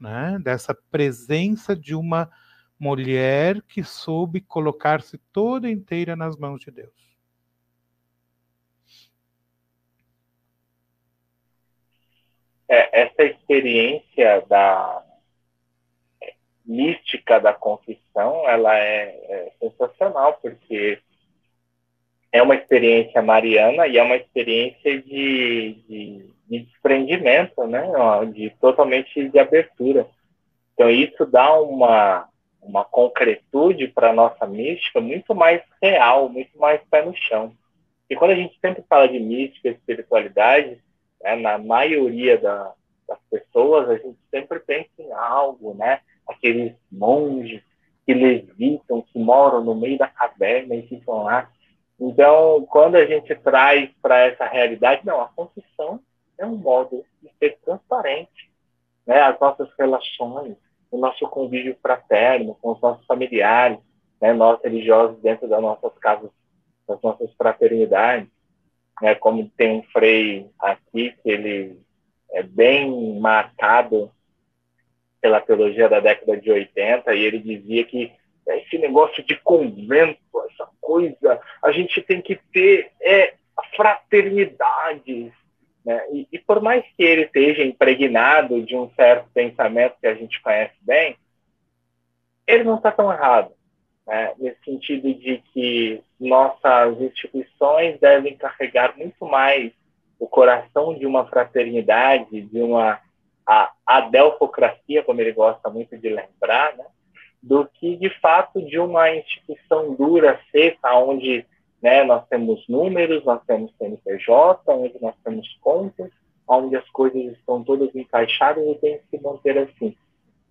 né? dessa presença de uma mulher que soube colocar-se toda inteira nas mãos de Deus. É, essa experiência da, mística da confissão, ela é, é, sensacional, porque é uma experiência mariana e é uma experiência de, de, de desprendimento, né? de totalmente de abertura. Então, isso dá uma, uma concretude para a nossa mística muito mais real, muito mais pé no chão. E quando a gente sempre fala de mística espiritualidade, né, na maioria da, das pessoas, a gente sempre pensa em algo, né? Aqueles monges que levitam, que moram no meio da caverna e ficam lá. Então, quando a gente traz para essa realidade, não, a confissão é um modo de ser transparente, né? As nossas relações, o nosso convívio fraterno com os nossos familiares, né? Nós religiosos dentro das nossas casas, das nossas fraternidades, né? Como tem um frei aqui que ele é bem marcado pela teologia da década de 80, e ele dizia que esse negócio de convento, essa coisa, a gente tem que ter é, fraternidade. Né? E, e por mais que ele esteja impregnado de um certo pensamento que a gente conhece bem, ele não está tão errado. Né? Nesse sentido de que nossas instituições devem carregar muito mais o coração de uma fraternidade, de uma a adelfocracia, como ele gosta muito de lembrar, né? do que de fato de uma instituição dura, seca, onde né, nós temos números, nós temos CNPJ, onde nós temos contas, onde as coisas estão todas encaixadas e tem que se manter assim.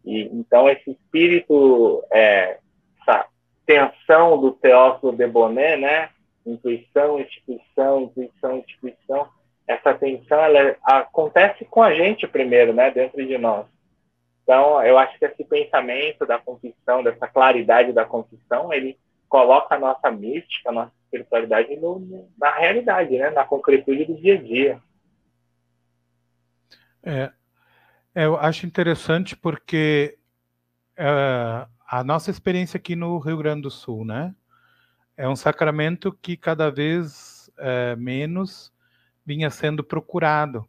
E, então, esse espírito, é, essa tensão do Teófilo de Bonet, né, intuição, instituição, intuição, instituição, essa tensão ela acontece com a gente primeiro, né, dentro de nós. Então, eu acho que esse pensamento da confissão, dessa claridade da confissão, ele coloca a nossa mística, a nossa espiritualidade no, na realidade, né, na concretude do dia a dia. É, é eu acho interessante porque é, a nossa experiência aqui no Rio Grande do Sul, né, é um sacramento que cada vez é, menos vinha sendo procurado.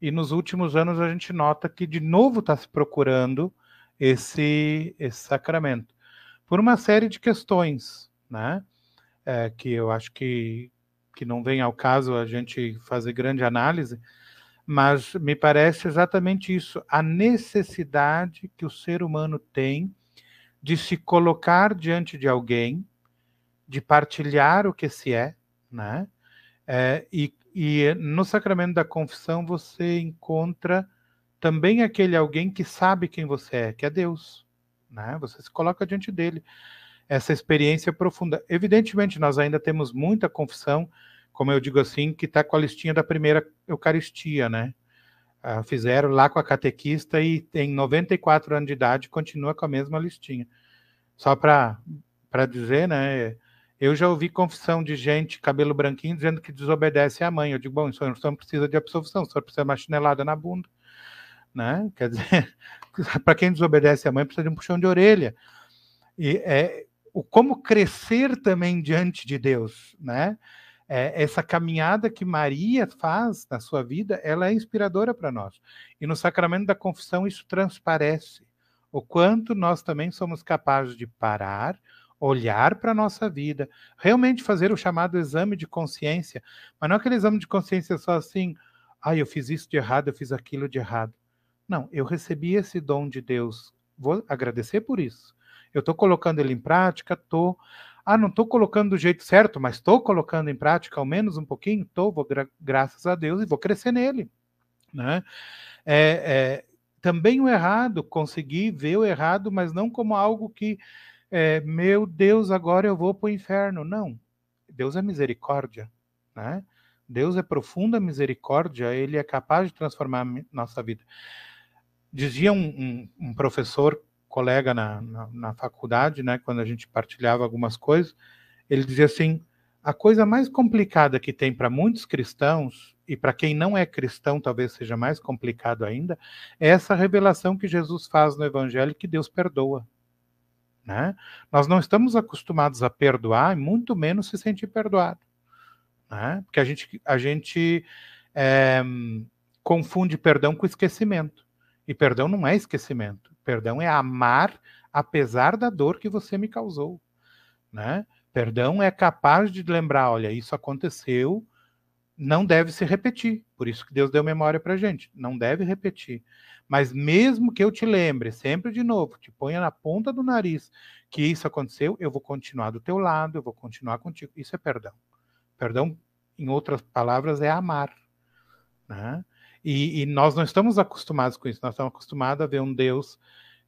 E nos últimos anos a gente nota que de novo está se procurando esse, esse sacramento, por uma série de questões, né? É, que eu acho que, que não vem ao caso a gente fazer grande análise, mas me parece exatamente isso, a necessidade que o ser humano tem de se colocar diante de alguém, de partilhar o que se é, né? É, e e no sacramento da confissão você encontra também aquele alguém que sabe quem você é, que é Deus. Né? Você se coloca diante dele. Essa experiência profunda. Evidentemente, nós ainda temos muita confissão, como eu digo assim, que está com a listinha da primeira Eucaristia, né? Ah, fizeram lá com a catequista e tem 94 anos de idade continua com a mesma listinha. Só para dizer, né? Eu já ouvi confissão de gente, cabelo branquinho, dizendo que desobedece à mãe. Eu digo, bom, o senhor não precisa de absolvição, o senhor precisa de uma chinelada na bunda. Né? Quer dizer, para quem desobedece à mãe, precisa de um puxão de orelha. E é, o como crescer também diante de Deus, né? É, essa caminhada que Maria faz na sua vida, ela é inspiradora para nós. E no sacramento da confissão isso transparece o quanto nós também somos capazes de parar, olhar para a nossa vida, realmente fazer o chamado exame de consciência, mas não aquele exame de consciência só assim, ah, eu fiz isso de errado, eu fiz aquilo de errado. Não, eu recebi esse dom de Deus, vou agradecer por isso. Eu estou colocando ele em prática, estou. Ah, não estou colocando do jeito certo, mas estou colocando em prática ao menos um pouquinho, estou, gra graças a Deus e vou crescer nele. Né? É, é, também o errado, conseguir ver o errado, mas não como algo que é, meu Deus, agora eu vou para o inferno. Não. Deus é misericórdia, né? Deus é profunda misericórdia, ele é capaz de transformar a nossa vida. Dizia um, um, um professor, colega na, na, na, faculdade, né, quando a gente partilhava algumas coisas, ele dizia assim: a coisa mais complicada que tem para muitos cristãos, e para quem não é cristão talvez seja mais complicado ainda, é essa revelação que Jesus faz no Evangelho que Deus perdoa. Né? Nós não estamos acostumados a perdoar, e muito menos se sentir perdoado. Né? Porque a gente, a gente é, confunde perdão com esquecimento. E perdão não é esquecimento. Perdão é amar apesar da dor que você me causou. Né? Perdão é capaz de lembrar: olha, isso aconteceu, não deve se repetir. Por isso que Deus deu memória para gente. Não deve repetir. Mas mesmo que eu te lembre sempre de novo, te ponha na ponta do nariz que isso aconteceu, eu vou continuar do teu lado, eu vou continuar contigo. Isso é perdão. Perdão, em outras palavras, é amar. Né? E, e, nós não estamos acostumados com isso. Nós estamos acostumados a ver um Deus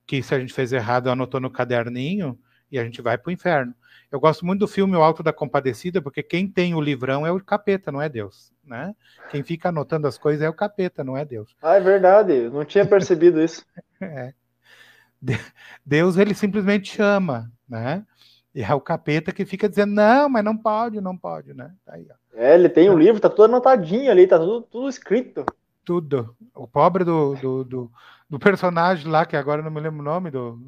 que, se a gente fez errado, anotou no caderninho e a gente vai para o inferno. Eu gosto muito do filme O Alto da Compadecida, porque quem tem o livrão é o capeta, não é Deus né? Quem fica anotando as coisas é o capeta, não é Deus. Ah, é verdade, não tinha percebido isso. é. Deus, ele simplesmente chama, né? E é o capeta que fica dizendo, não, mas não pode, não pode, né? Tá aí, é, ele tem o um livro, tá tudo anotadinho ali, tá tudo, tudo escrito. tudo. O pobre do, do, do, do, personagem lá, que agora não me lembro o nome do.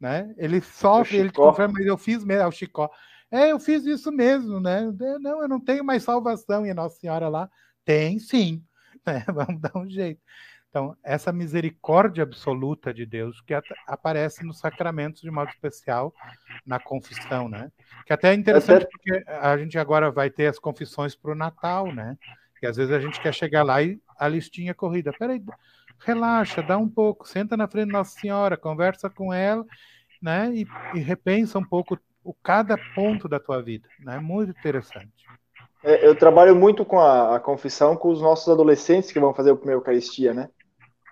Né? Ele sofre, ele confirma, mas eu fiz mesmo, é o Chicó. É, eu fiz isso mesmo, né? Não, eu não tenho mais salvação. E a Nossa Senhora lá tem sim. Né? Vamos dar um jeito. Então, essa misericórdia absoluta de Deus que aparece nos sacramentos de modo especial na confissão, né? Que até é interessante porque a gente agora vai ter as confissões para o Natal, né? Que às vezes a gente quer chegar lá e a listinha corrida. Peraí, relaxa, dá um pouco, senta na frente da Nossa Senhora, conversa com ela, né? E, e repensa um pouco o cada ponto da tua vida, né? Muito interessante. É, eu trabalho muito com a, a, confissão com os nossos adolescentes que vão fazer o primeiro Eucaristia, né?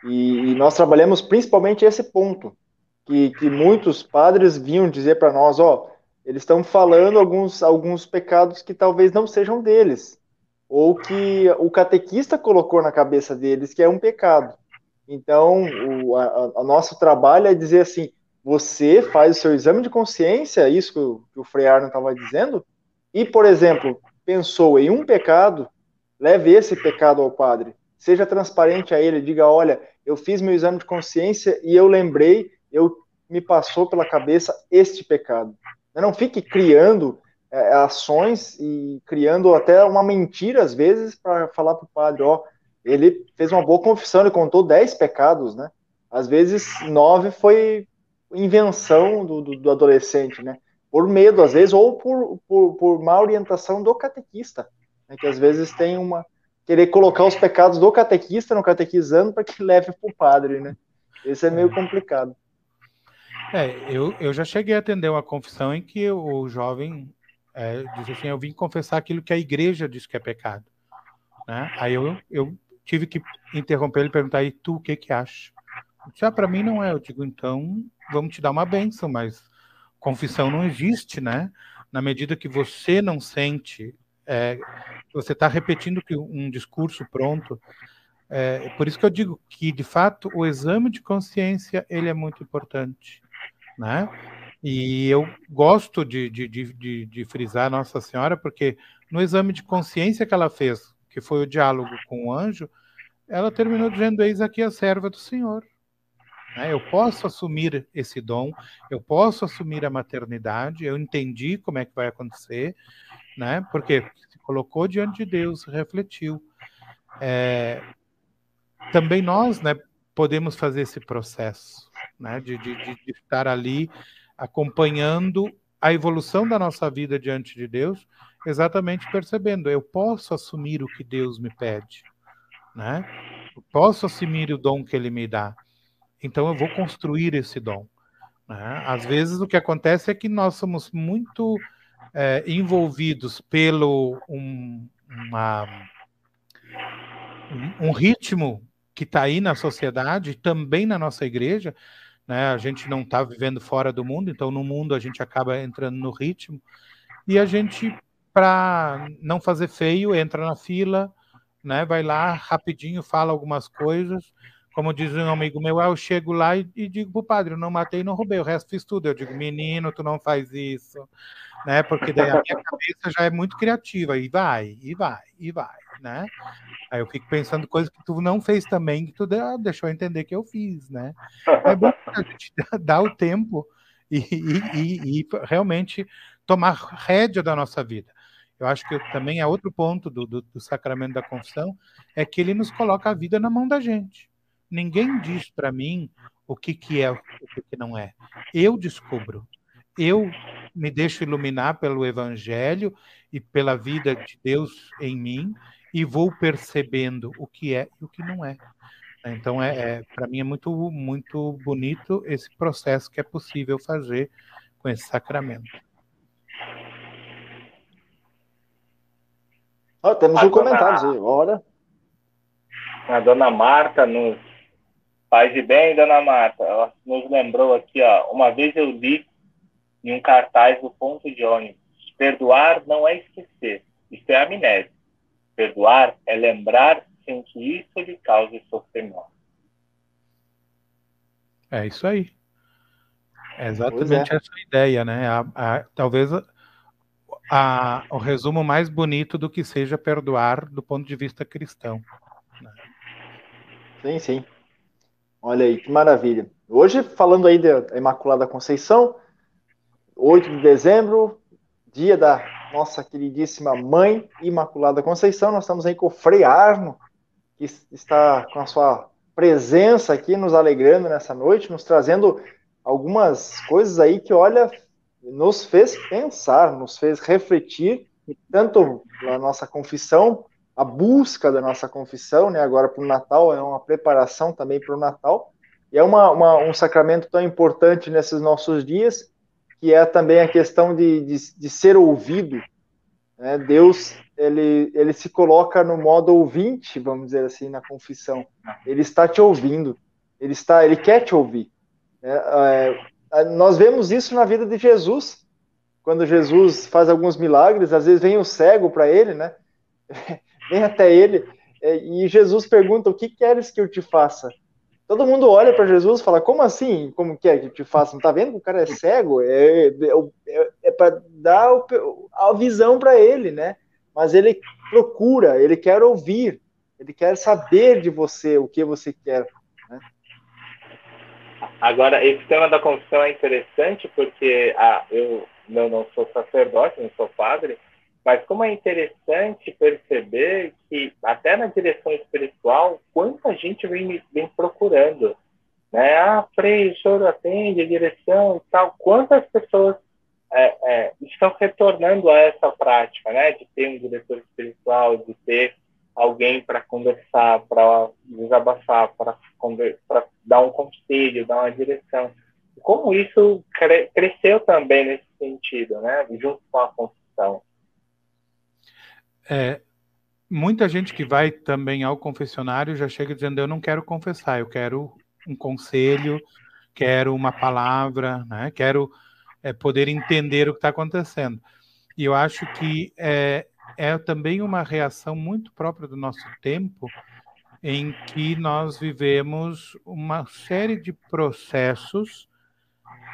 E, e nós trabalhamos principalmente esse ponto, que, que muitos padres vinham dizer para nós, ó, eles estão falando alguns, alguns pecados que talvez não sejam deles, ou que o catequista colocou na cabeça deles que é um pecado. Então, o a, a nosso trabalho é dizer assim, você faz o seu exame de consciência, isso que o, que o Frei Arno estava dizendo, e, por exemplo, pensou em um pecado, leve esse pecado ao padre. Seja transparente a ele, diga: olha, eu fiz meu exame de consciência e eu lembrei, eu me passou pela cabeça este pecado. Não fique criando é, ações e criando até uma mentira às vezes para falar para o padre, ó, ele fez uma boa confissão, ele contou dez pecados, né? Às vezes nove foi invenção do, do, do adolescente, né? Por medo, às vezes, ou por, por, por má orientação do catequista, né? que às vezes tem uma. querer colocar os pecados do catequista no catequizando para que leve para o padre, né? Isso é meio é. complicado. É, eu, eu já cheguei a atender uma confissão em que o jovem é, diz assim: Eu vim confessar aquilo que a igreja diz que é pecado. Né? Aí eu, eu tive que interromper ele e perguntar: E tu o que que acha? Já para mim não é. Eu digo: Então vamos te dar uma benção, mas confissão não existe, né? Na medida que você não sente, é, você está repetindo que um discurso pronto. É, por isso que eu digo que, de fato, o exame de consciência ele é muito importante, né? E eu gosto de, de, de, de, frisar Nossa Senhora, porque no exame de consciência que ela fez, que foi o diálogo com o anjo, ela terminou dizendo: Eis aqui a serva do Senhor. Né? Eu posso assumir esse dom, eu posso assumir a maternidade, eu entendi como é que vai acontecer, né? porque se colocou diante de Deus, refletiu. É, também nós né, podemos fazer esse processo né, de, de, de estar ali acompanhando a evolução da nossa vida diante de Deus, exatamente percebendo, eu posso assumir o que Deus me pede, né? Eu posso assumir o dom que Ele me dá. Então eu vou construir esse dom. Né? Às vezes o que acontece é que nós somos muito é, envolvidos pelo um, uma, um, ritmo que está aí na sociedade, também na nossa igreja, né? A gente não está vivendo fora do mundo, então no mundo a gente acaba entrando no ritmo e a gente, para não fazer feio, entra na fila, né? Vai lá rapidinho, fala algumas coisas como diz um amigo meu, ah, eu chego lá e, e digo pro padre, eu não matei, não roubei, o resto fiz tudo. Eu digo, menino, tu não faz isso, né? Porque daí a minha cabeça já é muito criativa, e vai, e vai, e vai, né? Aí eu fico pensando coisas que tu não fez também, que tu deixou entender que eu fiz, né? É bom a gente dar o tempo e, e, e, realmente tomar rédea da nossa vida. Eu acho que também é outro ponto do, do, do sacramento da confissão, é que ele nos coloca a vida na mão da gente. Ninguém diz para mim o que, que é, o que, que não é. Eu descubro. Eu me deixo iluminar pelo Evangelho e pela vida de Deus em mim e vou percebendo o que é e o que não é. Então, é, é para mim é muito, muito bonito esse processo que é possível fazer com esse sacramento. Oh, temos um comentário aí, ora. A dona Marta nos Paz e bem, dona Marta. Ela nos lembrou aqui, ó. Uma vez eu li em um cartaz do ponto de ônibus: perdoar não é esquecer, isso é amnésia. Perdoar é lembrar sem que isso lhe cause sofrimento. É isso aí. É exatamente é. essa ideia, né? A, a, talvez a, o resumo mais bonito do que seja perdoar do ponto de vista cristão. Né? Sim, sim. Olha aí, que maravilha. Hoje, falando aí da Imaculada Conceição, 8 de dezembro, dia da nossa queridíssima Mãe Imaculada Conceição, nós estamos aí com o Frei Arno, que está com a sua presença aqui nos alegrando nessa noite, nos trazendo algumas coisas aí que, olha, nos fez pensar, nos fez refletir, tanto na nossa confissão, a busca da nossa confissão, né, agora para o Natal, é uma preparação também para o Natal, e é uma, uma, um sacramento tão importante nesses nossos dias, que é também a questão de, de, de ser ouvido. Né? Deus ele, ele se coloca no modo ouvinte, vamos dizer assim, na confissão. Ele está te ouvindo, ele está, ele quer te ouvir. É, é, nós vemos isso na vida de Jesus, quando Jesus faz alguns milagres, às vezes vem o cego para ele, né? Vem até ele é, e Jesus pergunta: O que queres que eu te faça? Todo mundo olha para Jesus e fala: Como assim? Como que é que te faça? Não tá vendo que o cara é cego? É, é, é, é para dar a visão para ele, né? Mas ele procura, ele quer ouvir, ele quer saber de você o que você quer. Né? Agora, esse tema da confissão é interessante porque ah, eu, eu não sou sacerdote, não sou padre, mas como é interessante perceber que até na direção espiritual, quanta gente vem, vem procurando. Né? Ah, Frei, o senhor atende direção e tal. Quantas pessoas é, é, estão retornando a essa prática, né? De ter um diretor espiritual, de ter alguém para conversar, para desabafar, para dar um conselho, dar uma direção. Como isso cre cresceu também nesse sentido, né? Junto com a confissão. É, muita gente que vai também ao confessionário já chega dizendo: Eu não quero confessar, eu quero um conselho, quero uma palavra, né? quero é, poder entender o que está acontecendo. E eu acho que é, é também uma reação muito própria do nosso tempo, em que nós vivemos uma série de processos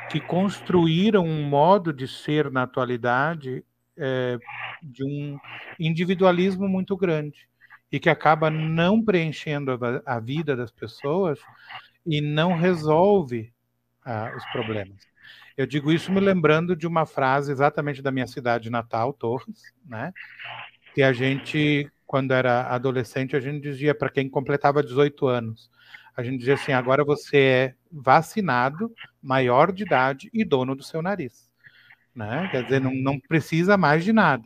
que construíram um modo de ser na atualidade é, de um individualismo muito grande e que acaba não preenchendo a, vida das pessoas e não resolve ah, os problemas. Eu digo isso me lembrando de uma frase exatamente da minha cidade natal, Torres, né? Que a gente, quando era adolescente, a gente dizia para quem completava 18 anos, a gente dizia assim: agora você é vacinado, maior de idade e dono do seu nariz né? Quer dizer, não, não precisa mais de nada.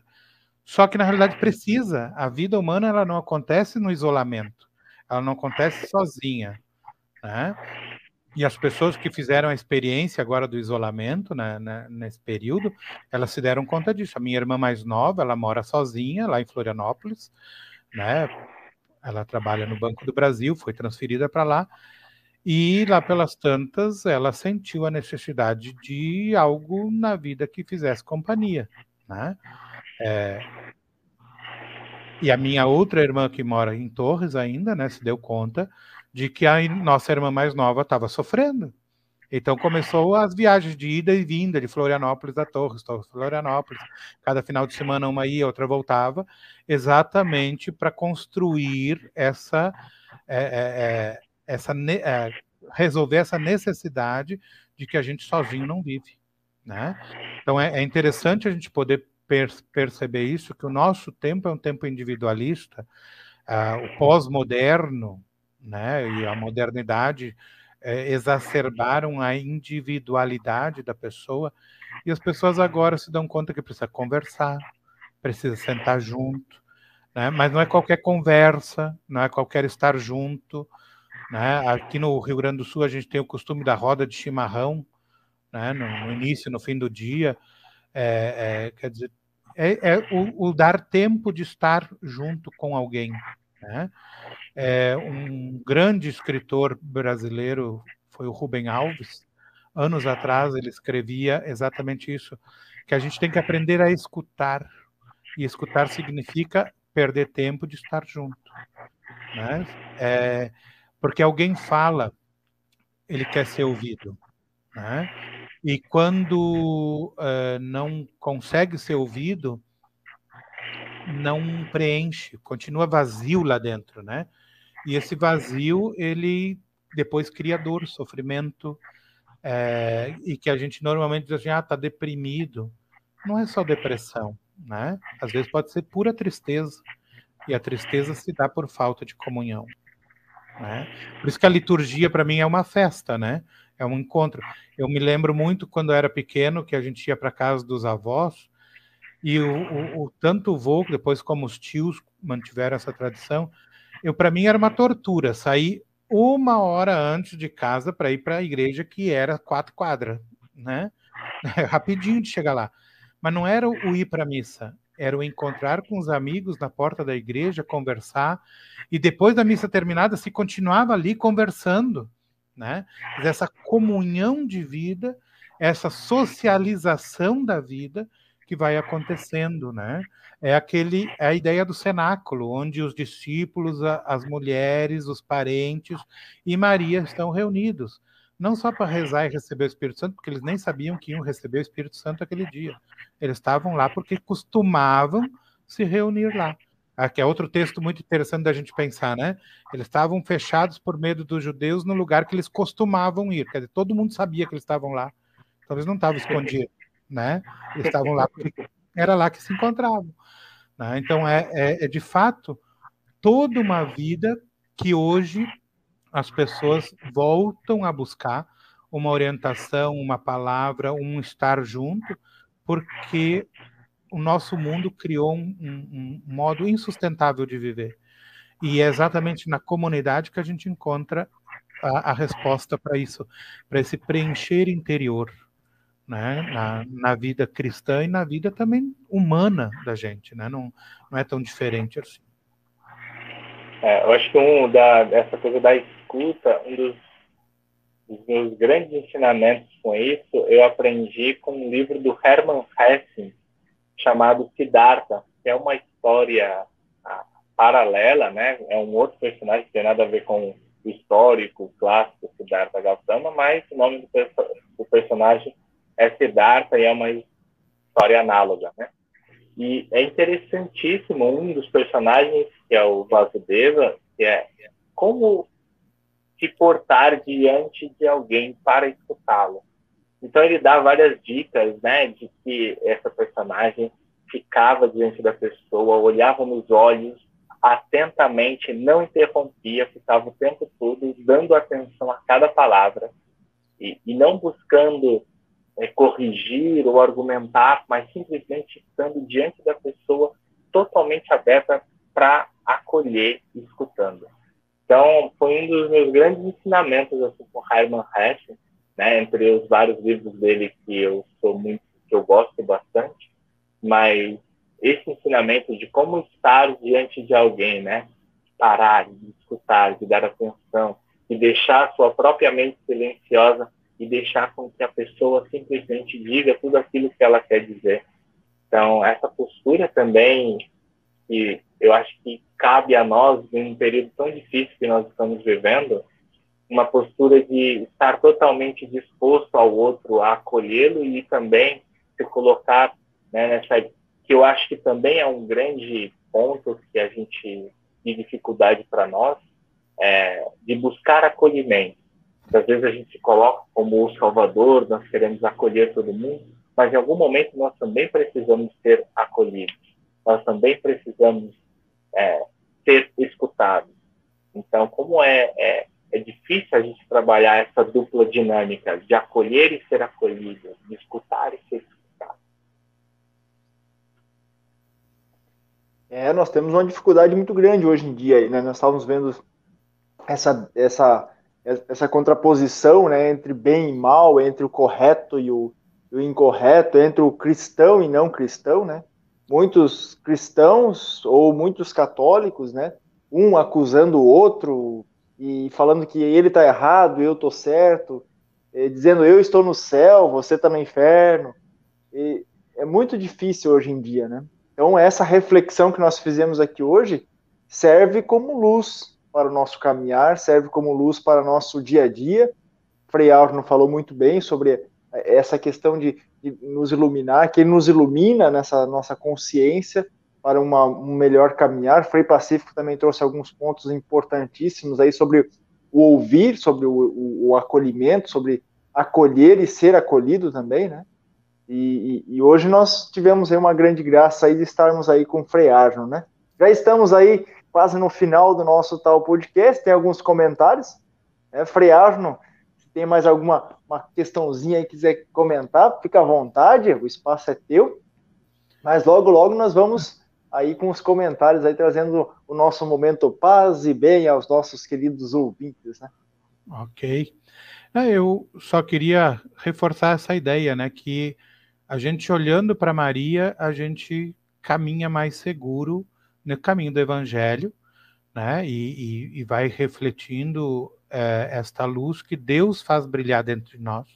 Só que na realidade precisa. A vida humana ela não acontece no isolamento, ela não acontece sozinha, né? E as pessoas que fizeram a experiência agora do isolamento, né, né, nesse período, elas se deram conta disso. A minha irmã mais nova, ela mora sozinha lá em Florianópolis, né? Ela trabalha no Banco do Brasil, foi transferida para lá. E lá pelas tantas, ela sentiu a necessidade de algo na vida que fizesse companhia, né? É... E a minha outra irmã que mora em Torres ainda, né, se deu conta de que a nossa irmã mais nova estava sofrendo. Então começou as viagens de ida e vinda de Florianópolis a Torres, Torres Florianópolis. Cada final de semana uma ia, outra voltava, exatamente para construir essa é, é, é essa é, resolver essa necessidade de que a gente sozinho não vive, né? Então é, é interessante a gente poder per perceber isso que o nosso tempo é um tempo individualista, uh, o pós-moderno, né? E a modernidade é, exacerbaram a individualidade da pessoa e as pessoas agora se dão conta que precisa conversar, precisa sentar junto, né? Mas não é qualquer conversa, não é qualquer estar junto, né? Aqui no Rio Grande do Sul a gente tem o costume da roda de chimarrão, né? no, no início, no fim do dia. É, é, quer dizer, é, é o, o, dar tempo de estar junto com alguém. Né? É, um grande escritor brasileiro foi o Rubem Alves. Anos atrás ele escrevia exatamente isso, que a gente tem que aprender a escutar. E escutar significa perder tempo de estar junto. Né? É, porque alguém fala, ele quer ser ouvido. Né? E quando uh, não consegue ser ouvido, não preenche, continua vazio lá dentro, né? E esse vazio, ele depois cria dor, sofrimento, é, e que a gente normalmente diz assim, ah, tá deprimido. Não é só depressão, né? Às vezes pode ser pura tristeza, e a tristeza se dá por falta de comunhão. Né? Por isso que a liturgia para mim é uma festa, né? É um encontro. Eu me lembro muito quando eu era pequeno que a gente ia para casa dos avós e o, o, o tanto o vô, depois como os tios mantiveram essa tradição, eu para mim era uma tortura sair uma hora antes de casa para ir para a igreja que era quatro quadras, né? Rapidinho de chegar lá. Mas não era o ir para a missa, era o encontrar com os amigos na porta da igreja, conversar, e depois da missa terminada se continuava ali conversando, né? Essa comunhão de vida, essa socialização da vida que vai acontecendo, né? É aquele é a ideia do cenáculo, onde os discípulos, as mulheres, os parentes e Maria estão reunidos, não só para rezar e receber o Espírito Santo, porque eles nem sabiam que iam receber o Espírito Santo aquele dia. Eles estavam lá porque costumavam se reunir lá. Aqui é outro texto muito interessante da gente pensar, né? Eles estavam fechados por medo dos judeus no lugar que eles costumavam ir. Quer dizer, todo mundo sabia que eles estavam lá. Então eles não estavam escondidos né? Eles estavam lá porque era lá que se encontravam. Né? Então é, é, é de fato toda uma vida que hoje as pessoas voltam a buscar uma orientação, uma palavra, um estar junto, porque o nosso mundo criou um, um, um, modo insustentável de viver. E é exatamente na comunidade que a gente encontra a, a resposta para isso, para esse preencher interior, né, na, na, vida cristã e na vida também humana da gente, né? Não, não é tão diferente assim. É, eu acho que um da essa coisa da escuta, um dos, meus grandes ensinamentos com isso, eu aprendi com um livro do Hermann Hesse chamado Siddhartha, que é uma história ah, paralela, né? É um outro personagem que tem nada a ver com o histórico, clássico Siddhartha Gautama, mas o nome do, do personagem é Siddhartha e é uma história análoga, né? E é interessantíssimo um dos personagens, que é o Vasudeva, que é como se portar diante de alguém para escutá-lo. Então ele dá várias dicas, né, de que essa personagem ficava diante da pessoa, olhava nos olhos atentamente, não interrompia, ficava o tempo todo dando atenção a cada palavra e, e não buscando é, corrigir ou argumentar, mas simplesmente estando diante da pessoa totalmente aberta para acolher escutando. Então, foi um dos meus grandes ensinamentos assim, com Hermann Hesse, né, entre os vários livros dele que eu sou muito, que eu gosto bastante, mas esse ensinamento de como estar diante de alguém, né, parar, de escutar, de dar atenção, de deixar a sua própria mente silenciosa e deixar com que a pessoa simplesmente diga tudo aquilo que ela quer dizer. Então, essa postura também, que eu acho que cabe a nós, em um período tão difícil que nós estamos vivendo, uma postura de estar totalmente disposto ao outro a acolhê-lo e também se colocar né, nessa que eu acho que também é um grande ponto que a gente de dificuldade para nós é, de buscar acolhimento às vezes a gente se coloca como o salvador, nós queremos acolher todo mundo, mas em algum momento nós também precisamos ser acolhidos, nós também precisamos é, ser escutados. Então, como é, é, é difícil a gente trabalhar essa dupla dinâmica de acolher e ser acolhido, de escutar e ser escutado. É, nós temos uma dificuldade muito grande hoje em dia, né? Nós estávamos vendo essa, essa essa contraposição né, entre bem e mal, entre o correto e o, e o, incorreto, entre o cristão e não cristão, né? Muitos cristãos ou muitos católicos, né? Um acusando o outro e falando que ele está errado, eu estou certo, dizendo eu estou no céu, você está no inferno. E é muito difícil hoje em dia, né? Então essa reflexão que nós fizemos aqui hoje serve como luz para o nosso caminhar, serve como luz para o nosso dia a dia. Frei Arno falou muito bem sobre essa questão de, de, nos iluminar, que ele nos ilumina nessa nossa consciência para uma, um melhor caminhar. Frei Pacífico também trouxe alguns pontos importantíssimos aí sobre o ouvir, sobre o, o, o acolhimento, sobre acolher e ser acolhido também, né? E, e, e, hoje nós tivemos aí uma grande graça aí de estarmos aí com o Frei Arno, né? Já estamos aí quase no final do nosso tal podcast, tem alguns comentários, né? Frei Arno, se tem mais alguma uma questãozinha aí que quiser comentar, fica à vontade, o espaço é teu. Mas logo, logo nós vamos aí com os comentários aí trazendo o nosso momento paz e bem aos nossos queridos ouvintes, né? Ok. É, eu só queria reforçar essa ideia, né, que a gente olhando para Maria, a gente caminha mais seguro no caminho do Evangelho, né, e, e, e vai refletindo é, esta luz que Deus faz brilhar dentro de nós.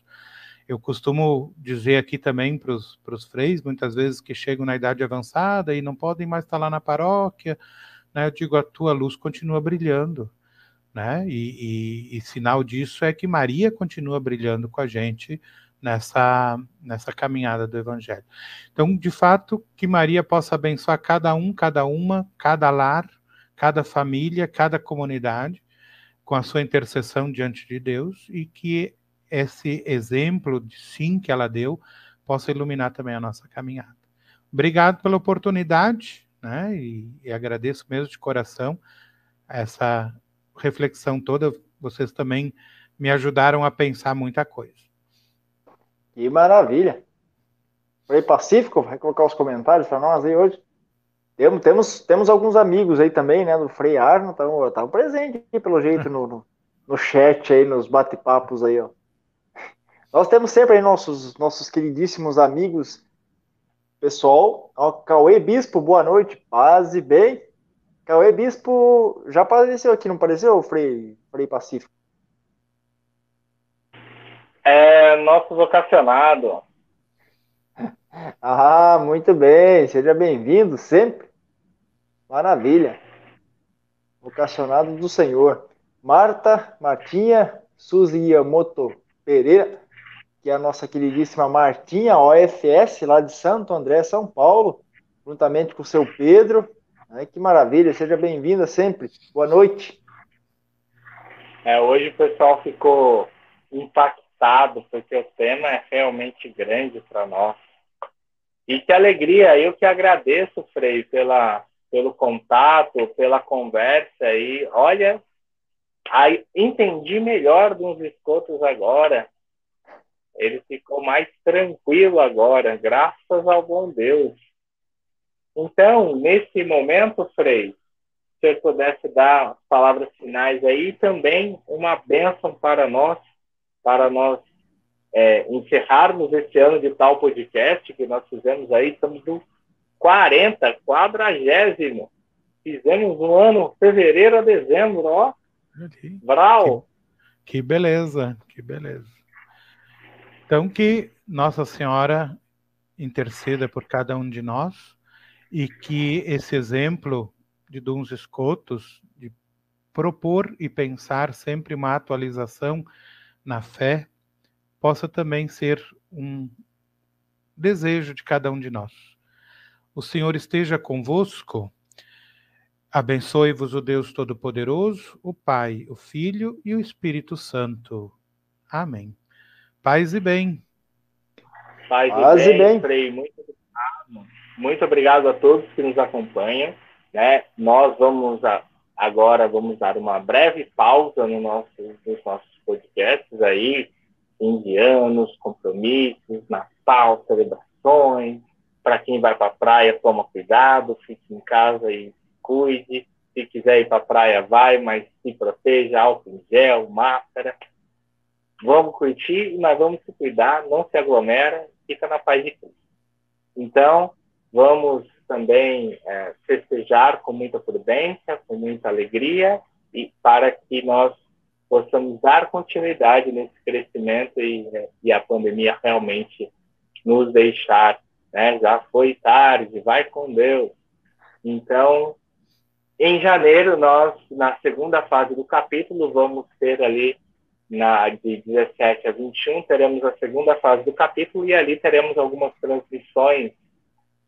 Eu costumo dizer aqui também para os freis, muitas vezes que chegam na idade avançada e não podem mais estar lá na paróquia, né, eu digo, a tua luz continua brilhando, né? E, e, e, sinal disso é que Maria continua brilhando com a gente nessa, nessa caminhada do Evangelho. Então, de fato, que Maria possa abençoar cada um, cada uma, cada lar, cada família, cada comunidade, com a sua intercessão diante de Deus e que esse exemplo de sim que ela deu possa iluminar também a nossa caminhada. Obrigado pela oportunidade, né? E, e agradeço mesmo de coração essa reflexão toda. Vocês também me ajudaram a pensar muita coisa. Que maravilha! Frei Pacífico, vai colocar os comentários para nós aí hoje. Temos, temos, temos alguns amigos aí também, né, do Frei Arno, estavam presentes aqui, pelo jeito, no, no, no chat aí, nos bate-papos aí, ó. Nós temos sempre aí nossos, nossos queridíssimos amigos, pessoal. Ó, Cauê Bispo, boa noite, paz e bem. Cauê Bispo já apareceu aqui, não apareceu, Frei, Frei Pacífico? É nosso vocacionado. Ah, muito bem, seja bem-vindo sempre. Maravilha. Vocacionado do Senhor. Marta, Martinha, Suzy Yamoto Pereira, que é a nossa queridíssima Martinha, OFS, lá de Santo André, São Paulo, juntamente com o seu Pedro. Ai, que maravilha, seja bem-vinda sempre. Boa noite. É, hoje o pessoal ficou impactado, porque o tema é realmente grande para nós. E que alegria, eu que agradeço, Frei, pela, pelo contato, pela conversa aí. Olha, aí entendi melhor dos escotos agora. Ele ficou mais tranquilo agora, graças ao bom Deus. Então, nesse momento, Frei, se eu pudesse dar palavras finais aí, também uma bênção para nós, para nós é, encerrarmos esse ano de tal podcast que nós fizemos aí, estamos no 40, quadragésimo. Fizemos um ano, fevereiro a dezembro, ó. Brau. Que, que beleza, que beleza. Então, que Nossa Senhora interceda por cada um de nós e que esse exemplo de Duns Escotos, de propor e pensar sempre uma atualização na fé, possa também ser um desejo de cada um de nós. O Senhor esteja convosco. Abençoe-vos o Deus Todo-Poderoso, o Pai, o Filho e o Espírito Santo. Amém. Paz e bem. Paz, Paz e bem. bem. Muito obrigado. Muito obrigado a todos que nos acompanham. Né? Nós vamos a, agora vamos dar uma breve pausa no nosso, nos nossos podcasts aí, indianos, compromissos, Natal, celebrações. Para quem vai para a praia, toma cuidado, fique em casa e cuide. Se quiser ir para a praia, vai, mas se proteja, álcool em gel, máscara vamos curtir, mas vamos se cuidar, não se aglomera, fica na paz de Cristo. Então, vamos também é, festejar com muita prudência, com muita alegria, e para que nós possamos dar continuidade nesse crescimento e, e a pandemia realmente nos deixar, né? Já foi tarde, vai com Deus. Então, em janeiro, nós, na segunda fase do capítulo, vamos ter ali na, de 17 a 21, teremos a segunda fase do capítulo e ali teremos algumas transmissões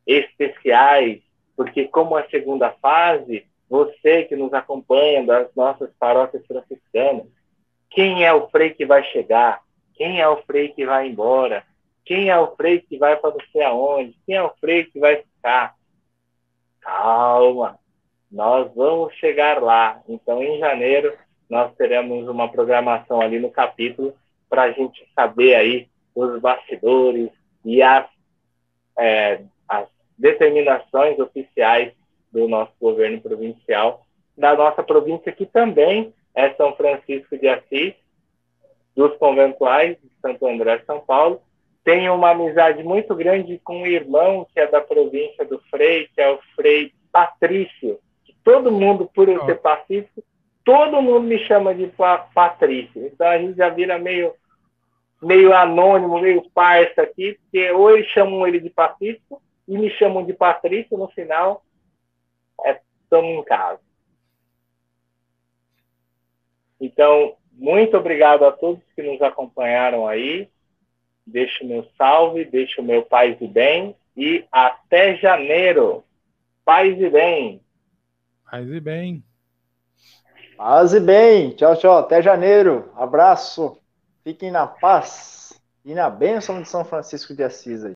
especiais porque como a segunda fase, você que nos acompanha das nossas paróquias franciscanas, quem é o frei que vai chegar? Quem é o frei que vai embora? Quem é o frei que vai para não aonde? Quem é o frei que vai ficar? Calma, nós vamos chegar lá. Então, em janeiro, nós teremos uma programação ali no capítulo para a gente saber aí os bastidores e as, é, as determinações oficiais do nosso governo provincial, da nossa província, que também é São Francisco de Assis, dos conventuais de Santo André, São Paulo. Tenho uma amizade muito grande com um irmão que é da província do Frei, que é o Frei Patrício. Todo mundo, por eu ser pacífico, todo mundo me chama de Patrício. Então a gente já vira meio, meio anônimo, meio parça aqui, porque ou eles chamam ele de Pacífico e me chamam de Patrício, no final, estamos é, em casa. Então, muito obrigado a todos que nos acompanharam aí. Deixo meu salve, deixo meu paz e bem e até janeiro. Paz e bem. Paz e bem. Paz e bem. Tchau, tchau. Até janeiro. Abraço. Fiquem na paz e na bênção de São Francisco de Assis. Aí.